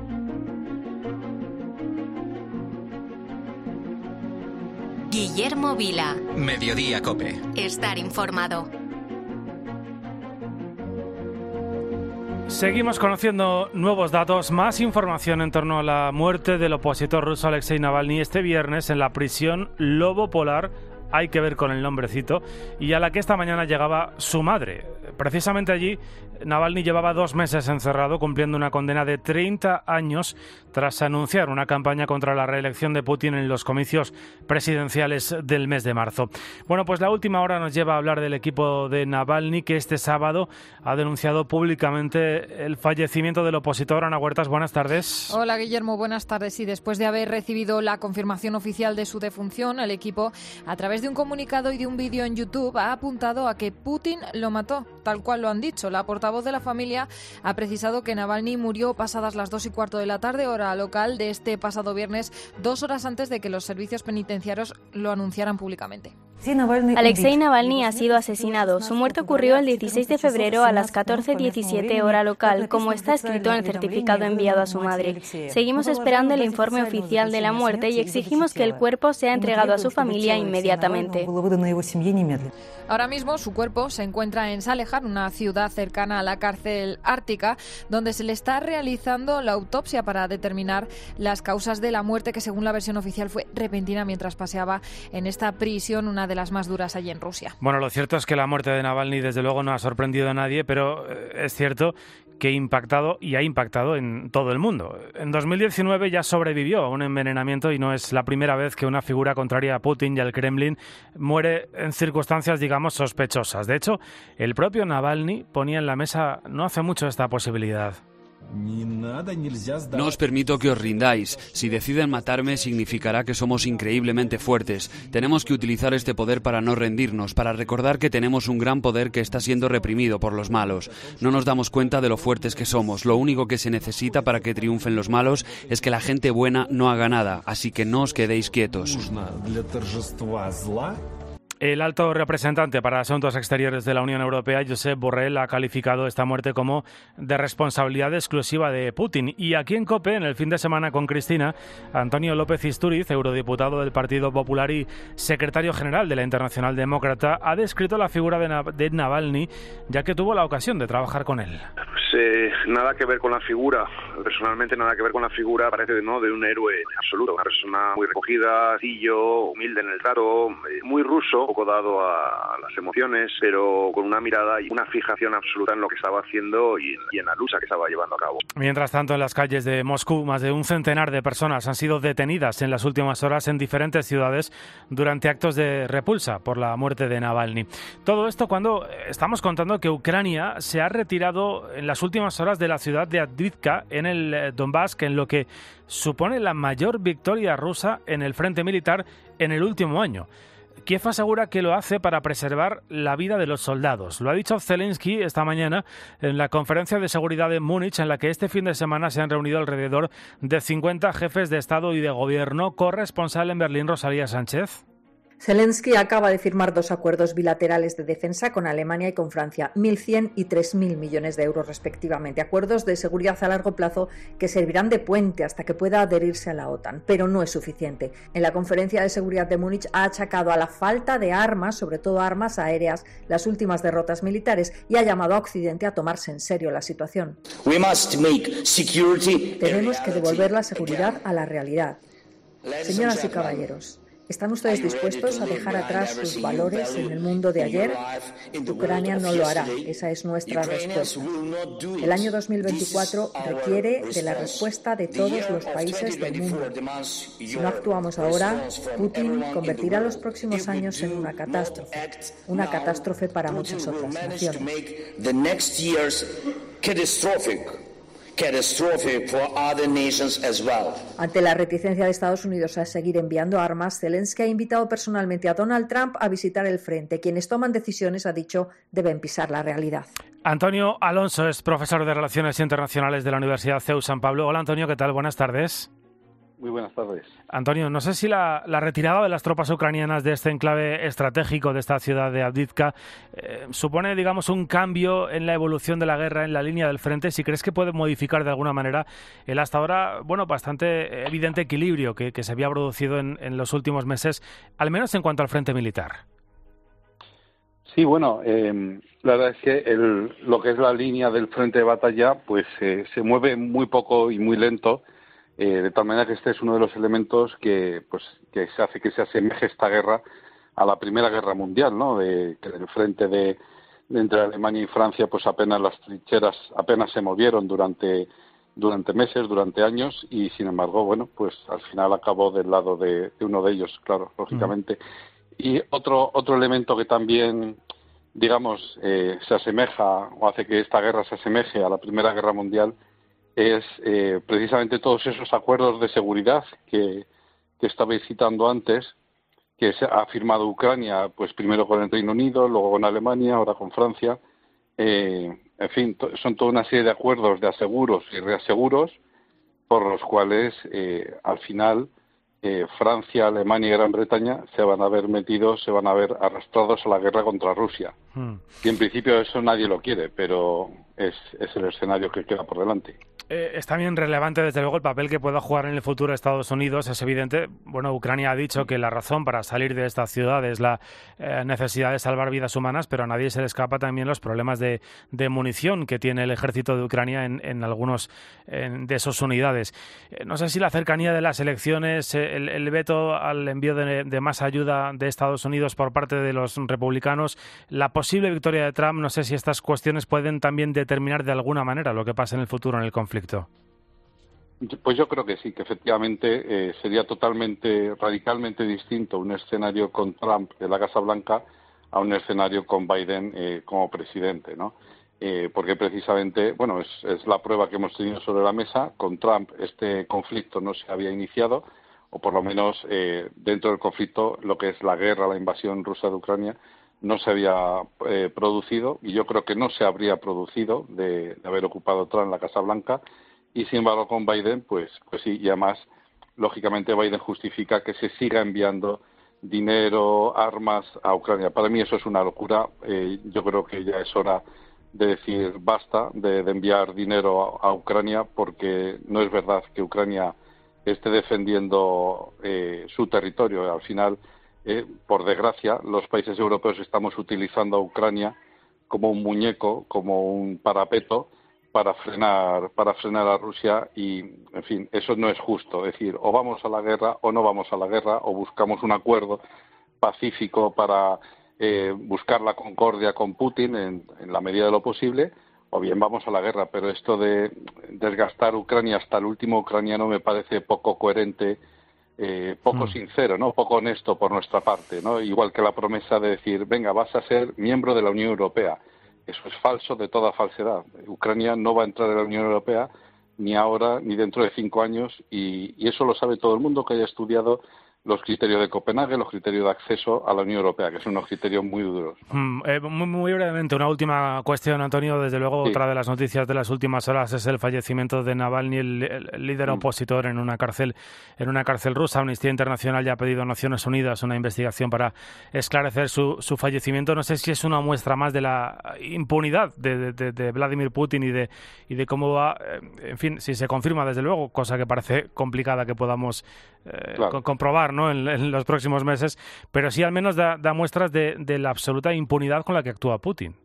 Guillermo Vila. Mediodía Cope. Estar informado. Seguimos conociendo nuevos datos, más información en torno a la muerte del opositor ruso Alexei Navalny este viernes en la prisión Lobo Polar hay que ver con el nombrecito, y a la que esta mañana llegaba su madre. Precisamente allí, Navalny llevaba dos meses encerrado cumpliendo una condena de 30 años tras anunciar una campaña contra la reelección de Putin en los comicios presidenciales del mes de marzo. Bueno, pues la última hora nos lleva a hablar del equipo de Navalny que este sábado ha denunciado públicamente el fallecimiento del opositor Ana Huertas. Buenas tardes. Hola Guillermo, buenas tardes. Y después de haber recibido la confirmación oficial de su defunción, el equipo, a través de un comunicado y de un vídeo en YouTube, ha apuntado a que Putin lo mató, tal cual lo han dicho. La portavoz de la familia ha precisado que Navalny murió pasadas las dos y cuarto de la tarde, hora local de este pasado viernes, dos horas antes de que los servicios penitenciarios lo anunciaran públicamente. Alexei Navalny ha sido asesinado. Su muerte ocurrió el 16 de febrero a las 14.17 hora local, como está escrito en el certificado enviado a su madre. Seguimos esperando el informe oficial de la muerte y exigimos que el cuerpo sea entregado a su familia inmediatamente. Ahora mismo su cuerpo se encuentra en Salejar, una ciudad cercana a la cárcel ártica, donde se le está realizando la autopsia para determinar las causas de la muerte que según la versión oficial fue repentina mientras paseaba en esta prisión, una de las más duras allí en Rusia. Bueno, lo cierto es que la muerte de Navalny desde luego no ha sorprendido a nadie, pero eh, es cierto que ha impactado y ha impactado en todo el mundo. En 2019 ya sobrevivió a un envenenamiento y no es la primera vez que una figura contraria a Putin y al Kremlin muere en circunstancias, digamos, sospechosas. De hecho, el propio Navalny ponía en la mesa no hace mucho esta posibilidad. No os permito que os rindáis. Si deciden matarme significará que somos increíblemente fuertes. Tenemos que utilizar este poder para no rendirnos, para recordar que tenemos un gran poder que está siendo reprimido por los malos. No nos damos cuenta de lo fuertes que somos. Lo único que se necesita para que triunfen los malos es que la gente buena no haga nada, así que no os quedéis quietos. El alto representante para Asuntos Exteriores de la Unión Europea, Josep Borrell, ha calificado esta muerte como de responsabilidad exclusiva de Putin. Y aquí en COPE, en el fin de semana con Cristina, Antonio López Isturiz, eurodiputado del Partido Popular y secretario general de la Internacional Demócrata, ha descrito la figura de, Navalny, ya que tuvo la ocasión de trabajar con él. Pues, nada que ver con la figura, personalmente nada que ver con la figura, parece de un héroe absoluto, una persona muy recogida, sencillo, humilde en el trato, eh, muy ruso dado a las emociones, pero con una mirada y una fijación absoluta en lo que estaba haciendo y, en la lucha que estaba llevando a cabo. Mientras tanto, en las calles de Moscú, más de un centenar de personas han sido detenidas en las últimas horas en diferentes ciudades durante actos de repulsa por la muerte de Navalny. Todo esto cuando estamos contando que Ucrania se ha retirado en las últimas horas de la ciudad de Advivka en el eh, Donbass, en lo que supone la mayor victoria rusa en el frente militar en el último año. Kiev asegura que lo hace para preservar la vida de los soldados. Lo ha dicho Zelensky esta mañana en la conferencia de seguridad de Múnich, en la que este fin de semana se han reunido alrededor de 50 jefes de Estado y de Gobierno. Corresponsal en Berlín, Rosalía Sánchez. Zelensky acaba de firmar dos acuerdos bilaterales de defensa con Alemania y con Francia, 1.100 y 3.000 millones de euros respectivamente. Acuerdos de seguridad a largo plazo que servirán de puente hasta que pueda adherirse a la OTAN, pero no es suficiente. En la conferencia de seguridad de Múnich ha achacado a la falta de armas, sobre todo armas aéreas, las últimas derrotas militares y ha llamado a Occidente a tomarse en serio la situación. Tenemos que devolver la seguridad a la realidad. Señoras y caballeros, ¿Están ustedes dispuestos a dejar atrás sus valores en el mundo de ayer? Ucrania no lo hará. Esa es nuestra respuesta. El año 2024 requiere de la respuesta de todos los países del mundo. Si no actuamos ahora, Putin convertirá los próximos años en una catástrofe. Una catástrofe para muchas otras naciones. Ante la reticencia de Estados Unidos a seguir enviando armas, Zelensky ha invitado personalmente a Donald Trump a visitar el frente. Quienes toman decisiones, ha dicho, deben pisar la realidad. Antonio Alonso es profesor de Relaciones Internacionales de la Universidad CEU San Pablo. Hola Antonio, ¿qué tal? Buenas tardes. Muy buenas tardes. Antonio, no sé si la, retirada de las tropas ucranianas de este enclave estratégico de esta ciudad de Avdiivka eh, supone, digamos, un cambio en la evolución de la guerra en la línea del frente. Si crees que puede modificar de alguna manera el hasta ahora, bueno, bastante evidente equilibrio que, se había producido en, los últimos meses, al menos en cuanto al frente militar. Sí, bueno, em, la verdad es que lo que es la línea del frente de batalla, pues eh, se mueve muy poco y muy lento eh, de tal manera que este es uno de los elementos que, pues, que se hace que se asemeje esta guerra a la Primera Guerra Mundial, ¿no? De, que en el frente de, entre Alemania y Francia, pues apenas las trincheras apenas se movieron durante durante meses, durante años, y sin embargo, bueno, pues al final acabó del lado de, uno de ellos, claro, lógicamente. Y otro otro elemento que también digamos, eh, se asemeja o hace que esta guerra se asemeje a la Primera Guerra Mundial es eh, precisamente todos esos acuerdos de seguridad que, que estabais citando antes, que se ha firmado Ucrania, pues primero con el Reino Unido, luego con Alemania, ahora con Francia. Eh, en fin, son toda una serie de acuerdos de aseguros y reaseguros por los cuales eh, al final Francia, Alemania y Gran Bretaña se van a ver metidos, se van a ver arrastrados a la guerra contra Rusia. Hmm. Y en principio eso nadie lo quiere, pero es, es el escenario que queda por delante. Eh, es también relevante, desde luego, el papel que pueda jugar en el futuro Estados Unidos. Es evidente, bueno, Ucrania ha dicho que la razón para salir de esta ciudad es la eh, necesidad de salvar vidas humanas, pero a nadie se le escapa también los problemas de, munición que tiene el ejército de Ucrania en, algunos de esas unidades. Eh, no sé si la cercanía de las elecciones, el, veto al envío de, de más ayuda de Estados Unidos por parte de los republicanos, la posible victoria de Trump, no sé si estas cuestiones pueden también determinar de alguna manera lo que pasa en el futuro en el conflicto. Pues yo creo que sí, que efectivamente eh, sería totalmente, radicalmente distinto un escenario con Trump de la Casa Blanca a un escenario con Biden eh, como presidente, ¿no? Eh, porque precisamente, bueno, es, la prueba que hemos tenido sobre la mesa. Con Trump este conflicto no se había iniciado, o por lo menos dentro del conflicto, lo que es la guerra, la invasión rusa de Ucrania, no se había producido y yo creo que no se habría producido de, de haber ocupado Trump la Casa Blanca y sin embargo con Biden, pues, pues sí, y además, lógicamente Biden justifica que se siga enviando dinero, armas a Ucrania. Para mí eso es una locura. Eh, yo creo que ya es hora de decir basta de, enviar dinero a, Ucrania porque no es verdad que Ucrania esté defendiendo eh, su territorio. Al final, eh, por desgracia, los países europeos estamos utilizando a Ucrania como un muñeco, como un parapeto para frenar para frenar a Rusia y en fin eso no es justo. Es decir o vamos a la guerra o no vamos a la guerra o buscamos un acuerdo pacífico para eh, buscar la concordia con Putin en, la medida de lo posible o bien vamos a la guerra. Pero esto de desgastar Ucrania hasta el último ucraniano me parece poco coherente eh, poco mm. sincero, ¿no? Poco honesto por nuestra parte, ¿no? Igual que la promesa de decir, venga, vas a ser miembro de la Unión Europea. Eso es falso de toda falsedad. Ucrania no va a entrar en la Unión Europea ni ahora ni dentro de cinco años y, y eso lo sabe todo el mundo que haya estudiado los criterios de Copenhague, los criterios de acceso a la Unión Europea, que son unos criterios muy duros. Mm, eh, muy, brevemente, una última cuestión, Antonio. Desde luego, otra de las noticias de las últimas horas es el fallecimiento de Navalny, el, líder mm. opositor en una cárcel en una cárcel rusa. Amnistía Internacional ya ha pedido a Naciones Unidas una investigación para esclarecer su, su fallecimiento. No sé si es una muestra más de la impunidad de, de, Vladimir Putin y de, y de cómo va, eh, en fin, si se confirma, desde luego, cosa que parece complicada que podamos eh, comprobar en, los próximos meses, pero sí al menos da, muestras de, la absoluta impunidad con la que actúa Putin.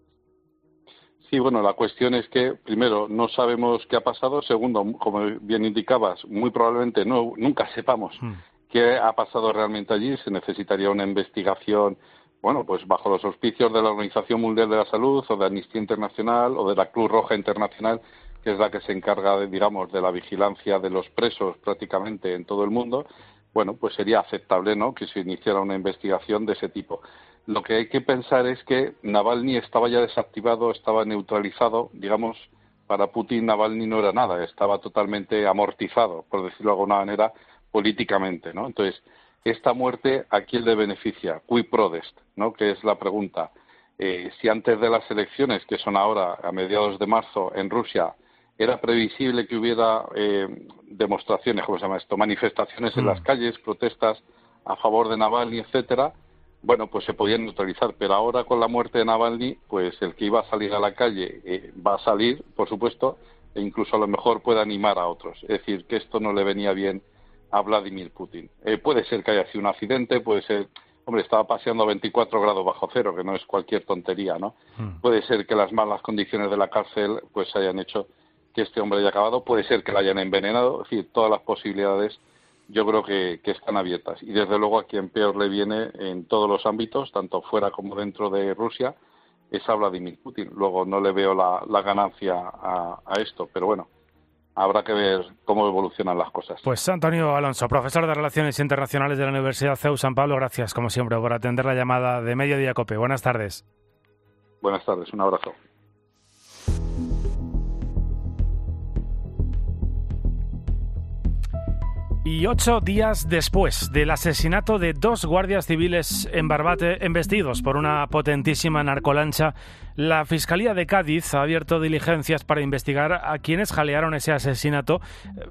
Sí, bueno, la cuestión es que, primero, no sabemos qué ha pasado. Segundo, como bien indicabas, muy probablemente no, nunca sepamos hmm. qué ha pasado realmente allí. Se necesitaría una investigación, bueno, pues bajo los auspicios de la Organización Mundial de la Salud o de Amnistía Internacional o de la Cruz Roja Internacional, que es la que se encarga, de, digamos, de la vigilancia de los presos prácticamente en todo el mundo bueno, pues sería aceptable, ¿no? Que se iniciara una investigación de ese tipo. Lo que hay que pensar es que Navalny estaba ya desactivado, estaba neutralizado, digamos, para Putin Navalny no era nada, estaba totalmente amortizado, por decirlo de alguna manera, políticamente, ¿no? Entonces, esta muerte, ¿a quién le beneficia? Cui prodest, ¿no? Que es la pregunta. Eh, si antes de las elecciones, que son ahora a mediados de marzo en Rusia, era previsible que hubiera eh, demostraciones, ¿cómo se llama esto? Manifestaciones en las mm. calles, protestas a favor de Navalny, etcétera. Bueno, pues se podían neutralizar, pero ahora con la muerte de Navalny, pues el que iba a salir a la calle eh, va a salir, por supuesto, e incluso a lo mejor puede animar a otros. Es decir, que esto no le venía bien a Vladimir Putin. Eh, puede ser que haya sido un accidente, puede ser, hombre, estaba paseando a 24 grados bajo cero, que no es cualquier tontería, ¿no? Mm. Puede ser que las malas condiciones de la cárcel pues hayan hecho que este hombre haya acabado, puede ser que la hayan envenenado, es decir, todas las posibilidades yo creo que, están abiertas. Y desde luego a quien peor le viene en todos los ámbitos, tanto fuera como dentro de Rusia, es a Vladimir Putin. Luego no le veo la, ganancia a, esto, pero bueno, habrá que ver cómo evolucionan las cosas. Pues Antonio Alonso, profesor de Relaciones Internacionales de la Universidad CEU San Pablo, gracias como siempre por atender la llamada de Mediodía Cope. Buenas tardes. Buenas tardes, un abrazo. Y ocho días después del asesinato de dos guardias civiles en Barbate embestidos por una potentísima narcolancha, la Fiscalía de Cádiz ha abierto diligencias para investigar a quienes jalearon ese asesinato,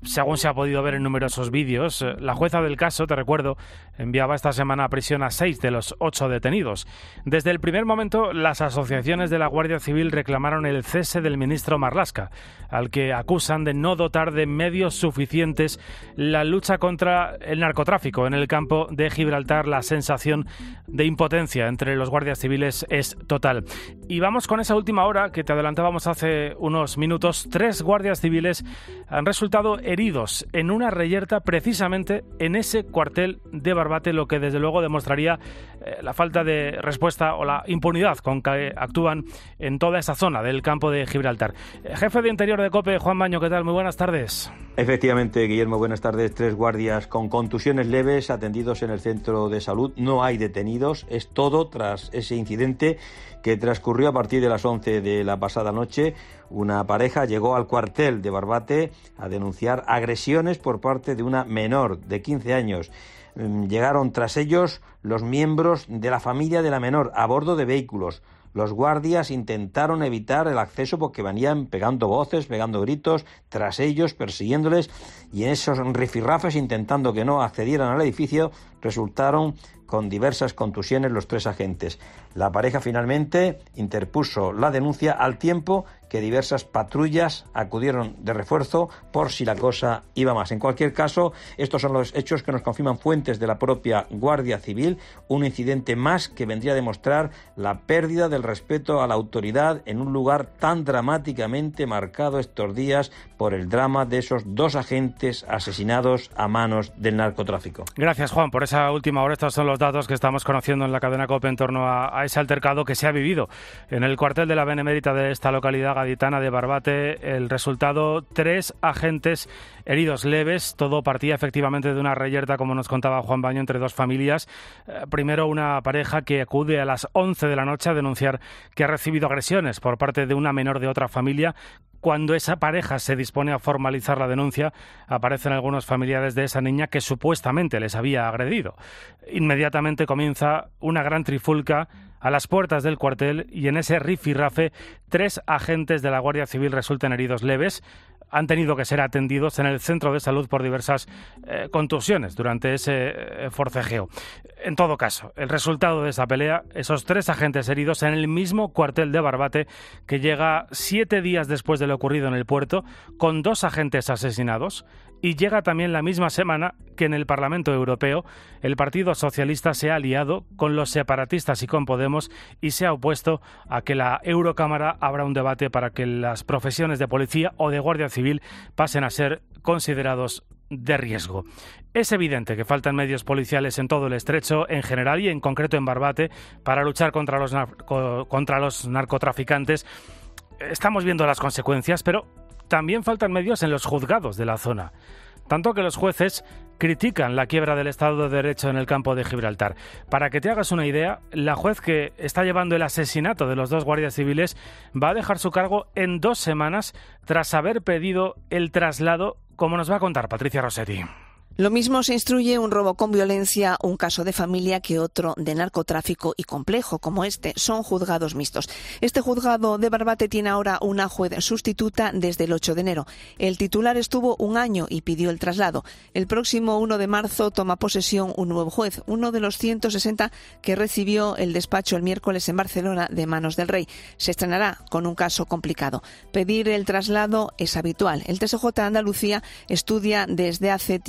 según se ha podido ver en numerosos vídeos. La jueza del caso, te recuerdo, enviaba esta semana a prisión a seis de los ocho detenidos. Desde el primer momento, las asociaciones de la Guardia Civil reclamaron el cese del ministro Marlasca, al que acusan de no dotar de medios suficientes la lucha contra el narcotráfico. En el campo de Gibraltar, la sensación de impotencia entre los guardias civiles es total. Y vamos con esa última hora que te adelantábamos hace unos minutos. Tres guardias civiles han resultado heridos en una reyerta precisamente en ese cuartel de Barbate, lo que desde luego demostraría eh, la falta de respuesta o la impunidad con que actúan en toda esa zona del campo de Gibraltar. Eh, jefe de Interior de COPE, Juan Baño, ¿qué tal? Muy buenas tardes. Efectivamente, Guillermo, buenas tardes. Tres guardias con contusiones leves atendidos en el centro de salud. No hay detenidos. Es todo tras ese incidente que transcurrió a partir de las 11 de la pasada noche. Una pareja llegó al cuartel de Barbate a denunciar agresiones por parte de una menor de 15 años. Mm, llegaron tras ellos los miembros de la familia de la menor a bordo de vehículos. Los guardias intentaron evitar el acceso porque venían pegando voces, pegando gritos, tras ellos, persiguiéndoles, y en esos rifirrafes, intentando que no accedieran al edificio, resultaron con diversas contusiones los tres agentes. La pareja finalmente interpuso la denuncia al tiempo que diversas patrullas acudieron de refuerzo por si la cosa iba más. En cualquier caso, estos son los hechos que nos confirman fuentes de la propia Guardia Civil, un incidente más que vendría a demostrar la pérdida del respeto a la autoridad en un lugar tan dramáticamente marcado estos días por el drama de esos dos agentes asesinados a manos del narcotráfico. Gracias, Juan, por esa última hora. Estos son los datos que estamos conociendo en la cadena COPE en torno a, ese altercado que se ha vivido en el cuartel de la Benemérita de esta localidad gaditana de Barbate. El resultado, tres agentes heridos leves. Todo partía efectivamente de una reyerta, como nos contaba Juan Baño, entre dos familias. Eh, primero, una pareja que acude a las 11 de la noche a denunciar que ha recibido agresiones por parte de una menor de otra familia. Cuando esa pareja se dispone a formalizar la denuncia, aparecen algunos familiares de esa niña que supuestamente les había agredido. Inmediatamente comienza una gran trifulca a las puertas del cuartel y en ese rifirrafe tres agentes de la Guardia Civil resultan heridos leves han tenido que ser atendidos en el centro de salud por diversas eh, contusiones durante ese eh, forcejeo. En todo caso, el resultado de esa pelea, esos tres agentes heridos en el mismo cuartel de Barbate, que llega siete días después de lo ocurrido en el puerto, con dos agentes asesinados, y llega también la misma semana que en el Parlamento Europeo el Partido Socialista se ha aliado con los separatistas y con Podemos y se ha opuesto a que la Eurocámara abra un debate para que las profesiones de policía o de guardia civil pasen a ser considerados de riesgo. Es evidente que faltan medios policiales en todo el estrecho, en general y en concreto en Barbate, para luchar contra los, contra los narcotraficantes. Estamos viendo las consecuencias, pero también faltan medios en los juzgados de la zona. Tanto que los jueces critican la quiebra del Estado de Derecho en el campo de Gibraltar. Para que te hagas una idea, la juez que está llevando el asesinato de los dos guardias civiles va a dejar su cargo en dos semanas tras haber pedido el traslado, como nos va a contar Patricia Rossetti. Lo mismo se instruye un robo con violencia, un caso de familia que otro de narcotráfico y complejo como este. Son juzgados mixtos. Este juzgado de Barbate tiene ahora una juez sustituta desde el 8 de enero. El titular estuvo un año y pidió el traslado. El próximo 1 de marzo toma posesión un nuevo juez, uno de los 160 que recibió el despacho el miércoles en Barcelona de manos del rey. Se estrenará con un caso complicado. Pedir el traslado es habitual. El TSJ Andalucía estudia desde hace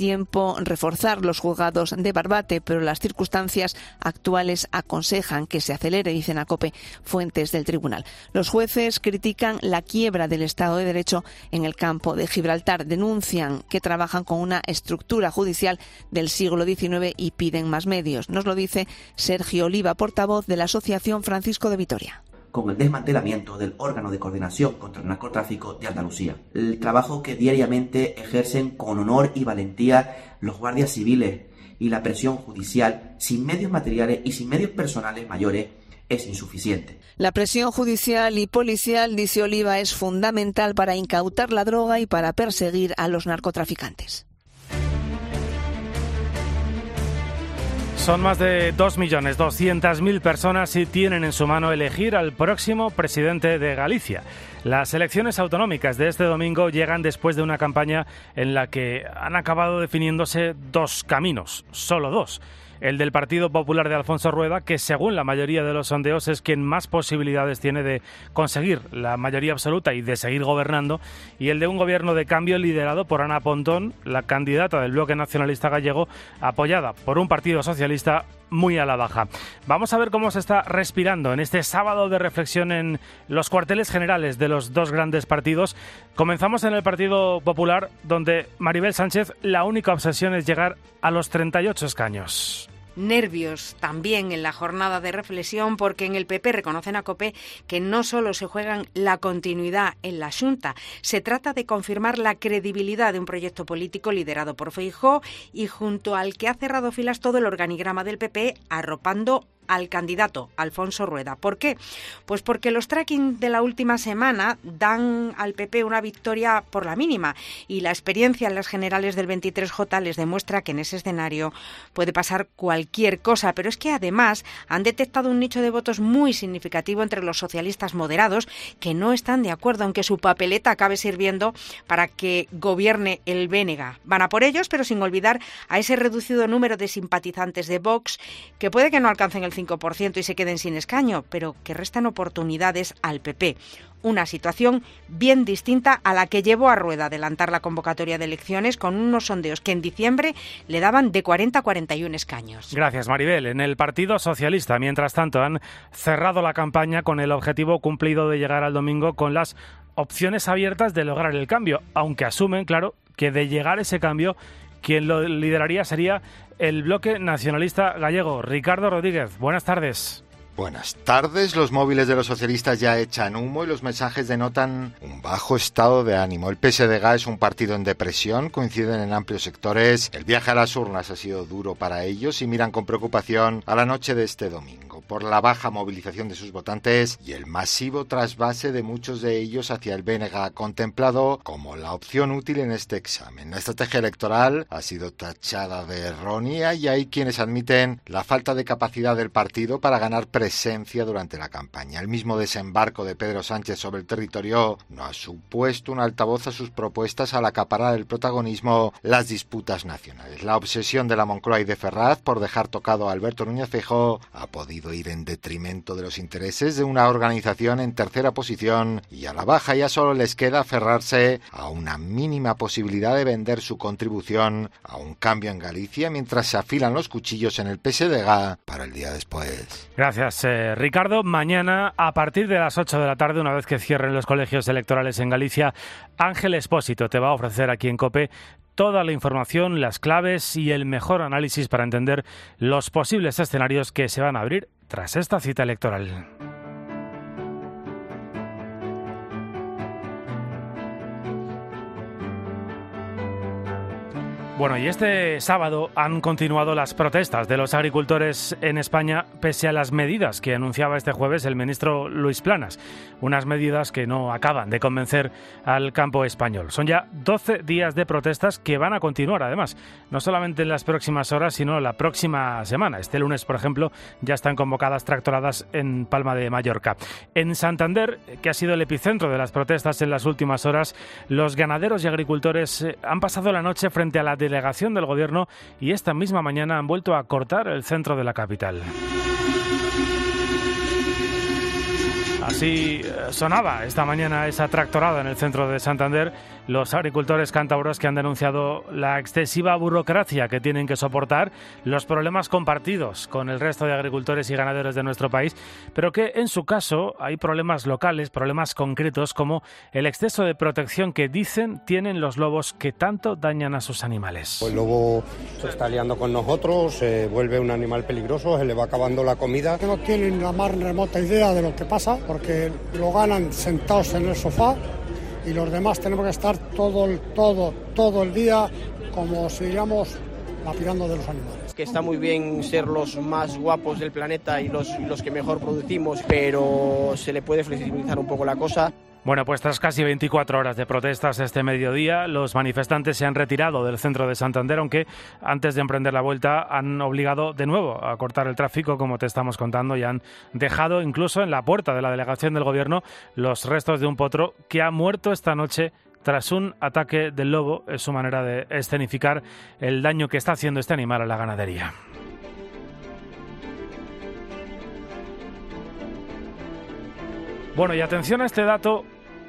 reforzar los juzgados de Barbate, pero las circunstancias actuales aconsejan que se acelere, dicen a COPE fuentes del tribunal. Los jueces critican la quiebra del Estado de Derecho en el campo de Gibraltar, denuncian que trabajan con una estructura judicial del siglo XIX y piden más medios. Nos lo dice Sergio Oliva, portavoz de la Asociación Francisco de Vitoria con el desmantelamiento del órgano de coordinación contra el narcotráfico de Andalucía. El trabajo que diariamente ejercen con honor y valentía los guardias civiles y la presión judicial sin medios materiales y sin medios personales mayores es insuficiente. La presión judicial y policial, dice Oliva, es fundamental para incautar la droga y para perseguir a los narcotraficantes. Son más de 2.200.000 personas y tienen en su mano elegir al próximo presidente de Galicia. Las elecciones autonómicas de este domingo llegan después de una campaña en la que han acabado definiéndose dos caminos, solo dos el del Partido Popular de Alfonso Rueda, que según la mayoría de los sondeos es quien más posibilidades tiene de conseguir la mayoría absoluta y de seguir gobernando, y el de un gobierno de cambio liderado por Ana Pontón, la candidata del bloque nacionalista gallego, apoyada por un partido socialista muy a la baja. Vamos a ver cómo se está respirando en este sábado de reflexión en los cuarteles generales de los dos grandes partidos. Comenzamos en el Partido Popular, donde Maribel Sánchez la única obsesión es llegar a los 38 escaños nervios también en la jornada de reflexión porque en el PP reconocen a COPE que no solo se juegan la continuidad en la Junta, se trata de confirmar la credibilidad de un proyecto político liderado por Feijó y junto al que ha cerrado filas todo el organigrama del PP arropando al candidato Alfonso Rueda. ¿Por qué? Pues porque los tracking de la última semana dan al PP una victoria por la mínima y la experiencia en las generales del 23J les demuestra que en ese escenario puede pasar cualquier cosa, pero es que además han detectado un nicho de votos muy significativo entre los socialistas moderados que no están de acuerdo aunque su papeleta acabe sirviendo para que gobierne el Bénega. Van a por ellos, pero sin olvidar a ese reducido número de simpatizantes de Vox que puede que no alcancen el 5% y se queden sin escaño, pero que restan oportunidades al PP. Una situación bien distinta a la que llevó a Rueda adelantar la convocatoria de elecciones con unos sondeos que en diciembre le daban de 40 a 41 escaños. Gracias, Maribel. En el Partido Socialista, mientras tanto, han cerrado la campaña con el objetivo cumplido de llegar al domingo con las opciones abiertas de lograr el cambio, aunque asumen, claro, que de llegar ese cambio quien lo lideraría sería el bloque nacionalista gallego. Ricardo Rodríguez, buenas tardes. Buenas tardes. Los móviles de los socialistas ya echan humo y los mensajes denotan un bajo estado de ánimo. El PSDG es un partido en depresión, coinciden en amplios sectores. El viaje a las urnas ha sido duro para ellos y miran con preocupación a la noche de este domingo por la baja movilización de sus votantes y el masivo trasvase de muchos de ellos hacia el BNG contemplado como la opción útil en este examen. La estrategia electoral ha sido tachada de errónea y hay quienes admiten la falta de capacidad del partido para ganar presencia durante la campaña. El mismo desembarco de Pedro Sánchez sobre el territorio no ha supuesto un altavoz a sus propuestas al acaparar el protagonismo las disputas nacionales. La obsesión de la Moncloa y de Ferraz por dejar tocado a Alberto Núñez Feijóo ha podido ir en detrimento de los intereses de una organización en tercera posición y a la baja ya solo les queda aferrarse a una mínima posibilidad de vender su contribución a un cambio en Galicia mientras se afilan los cuchillos en el PSDG para el día después. Gracias. Eh, Ricardo. Mañana, a partir de las 8 de la tarde, una vez que cierren los colegios electorales en Galicia, Ángel Espósito te va a ofrecer aquí en COPE toda la información, las claves y el mejor análisis para entender los posibles escenarios que se van a abrir tras esta cita electoral. Bueno, y este sábado han continuado las protestas de los agricultores en España pese a las medidas que anunciaba este jueves el ministro Luis Planas. Unas medidas que no acaban de convencer al campo español. Son ya 12 días de protestas que van a continuar, además, no solamente en las próximas horas, sino la próxima semana. Este lunes, por ejemplo, ya están convocadas tractoradas en Palma de Mallorca. En Santander, que ha sido el epicentro de las protestas en las últimas horas, los ganaderos y agricultores eh, han pasado la noche frente a la delegación del gobierno y esta misma mañana han vuelto a cortar el centro de la capital. Así eh, sonaba esta mañana esa tractorada en el centro de Santander los agricultores cántabros que han denunciado la excesiva burocracia que tienen que soportar, los problemas compartidos con el resto de agricultores y ganaderos de nuestro país, pero que en su caso hay problemas locales, problemas concretos como el exceso de protección que dicen tienen los lobos que tanto dañan a sus animales. El lobo se está liando con nosotros, se vuelve un animal peligroso, se le va acabando la comida. No tienen la más remota idea de lo que pasa porque lo ganan sentados en el sofá y los demás tenemos que estar todo, el, todo, todo el día como si iríamos lapidando de los animales. Que está muy bien ser los más guapos del planeta y los, los que mejor producimos, pero se le puede flexibilizar un poco la cosa. Bueno, pues tras casi 24 horas de protestas este mediodía, los manifestantes se han retirado del centro de Santander, aunque antes de emprender la vuelta han obligado de nuevo a cortar el tráfico, como te estamos contando, y han dejado incluso en la puerta de la delegación del gobierno los restos de un potro que ha muerto esta noche tras un ataque del lobo. Es su manera de escenificar el daño que está haciendo este animal a la ganadería. Bueno, y atención a este dato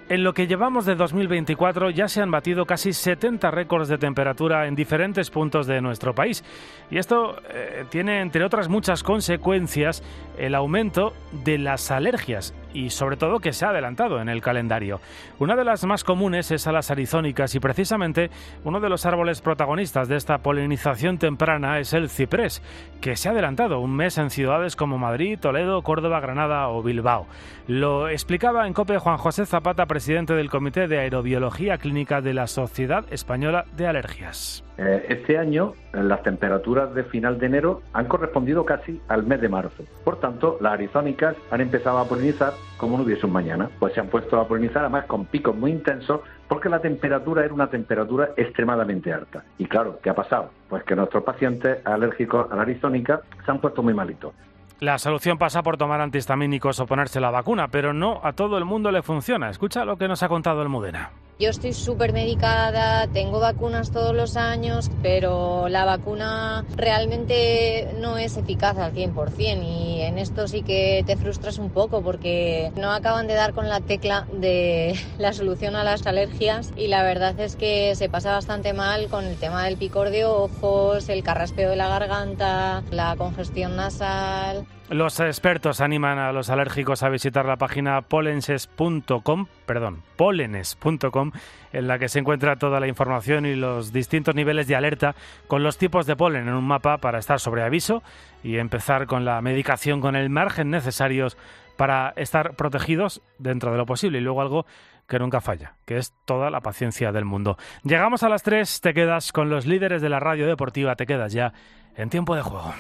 en lo que llevamos de 2024 ya se han batido casi 70 récords de temperatura en diferentes puntos de nuestro país. Y esto eh, tiene, entre otras muchas consecuencias, el aumento de las alergias y sobre todo que se ha adelantado en el calendario. Una de las más comunes es a las arizónicas y precisamente uno de los árboles protagonistas de esta polinización temprana es el ciprés, que se ha adelantado un mes en ciudades como Madrid, Toledo, Córdoba, Granada o Bilbao. Lo explicaba en COPE Juan José Zapata, presidente del Comité de Aerobiología Clínica de la Sociedad Española de Alergias. Eh, este año las temperaturas de final de enero han correspondido casi al mes de marzo. Por tanto, las arizónicas han empezado a polinizar como no hubiese un mañana. Pues se han puesto a polinizar además con picos muy intensos porque la temperatura era una temperatura extremadamente alta. Y claro, ¿qué ha pasado? Pues que nuestros pacientes alérgicos a la arizónica se han puesto muy malitos. La solución pasa por tomar antihistamínicos o ponerse la vacuna, pero no a todo el mundo le funciona. Escucha lo que nos ha contado el Mudena. Yo estoy súper medicada, tengo vacunas todos los años, pero la vacuna realmente no es eficaz al 100% y en esto sí que te frustras un poco porque no acaban de dar con la tecla de la solución a las alergias y la verdad es que se pasa bastante mal con el tema del picor de ojos, el carraspeo de la garganta, la congestión nasal. Los expertos animan a los alérgicos a visitar la página polenses.com, perdón, polenes.com, en la que se encuentra toda la información y los distintos niveles de alerta con los tipos de polen en un mapa para estar sobre aviso y empezar con la medicación con el margen necesarios para estar protegidos dentro de lo posible y luego algo que nunca falla, que es toda la paciencia del mundo. Llegamos a las 3, te quedas con los líderes de la radio deportiva, te quedas ya en tiempo de juego.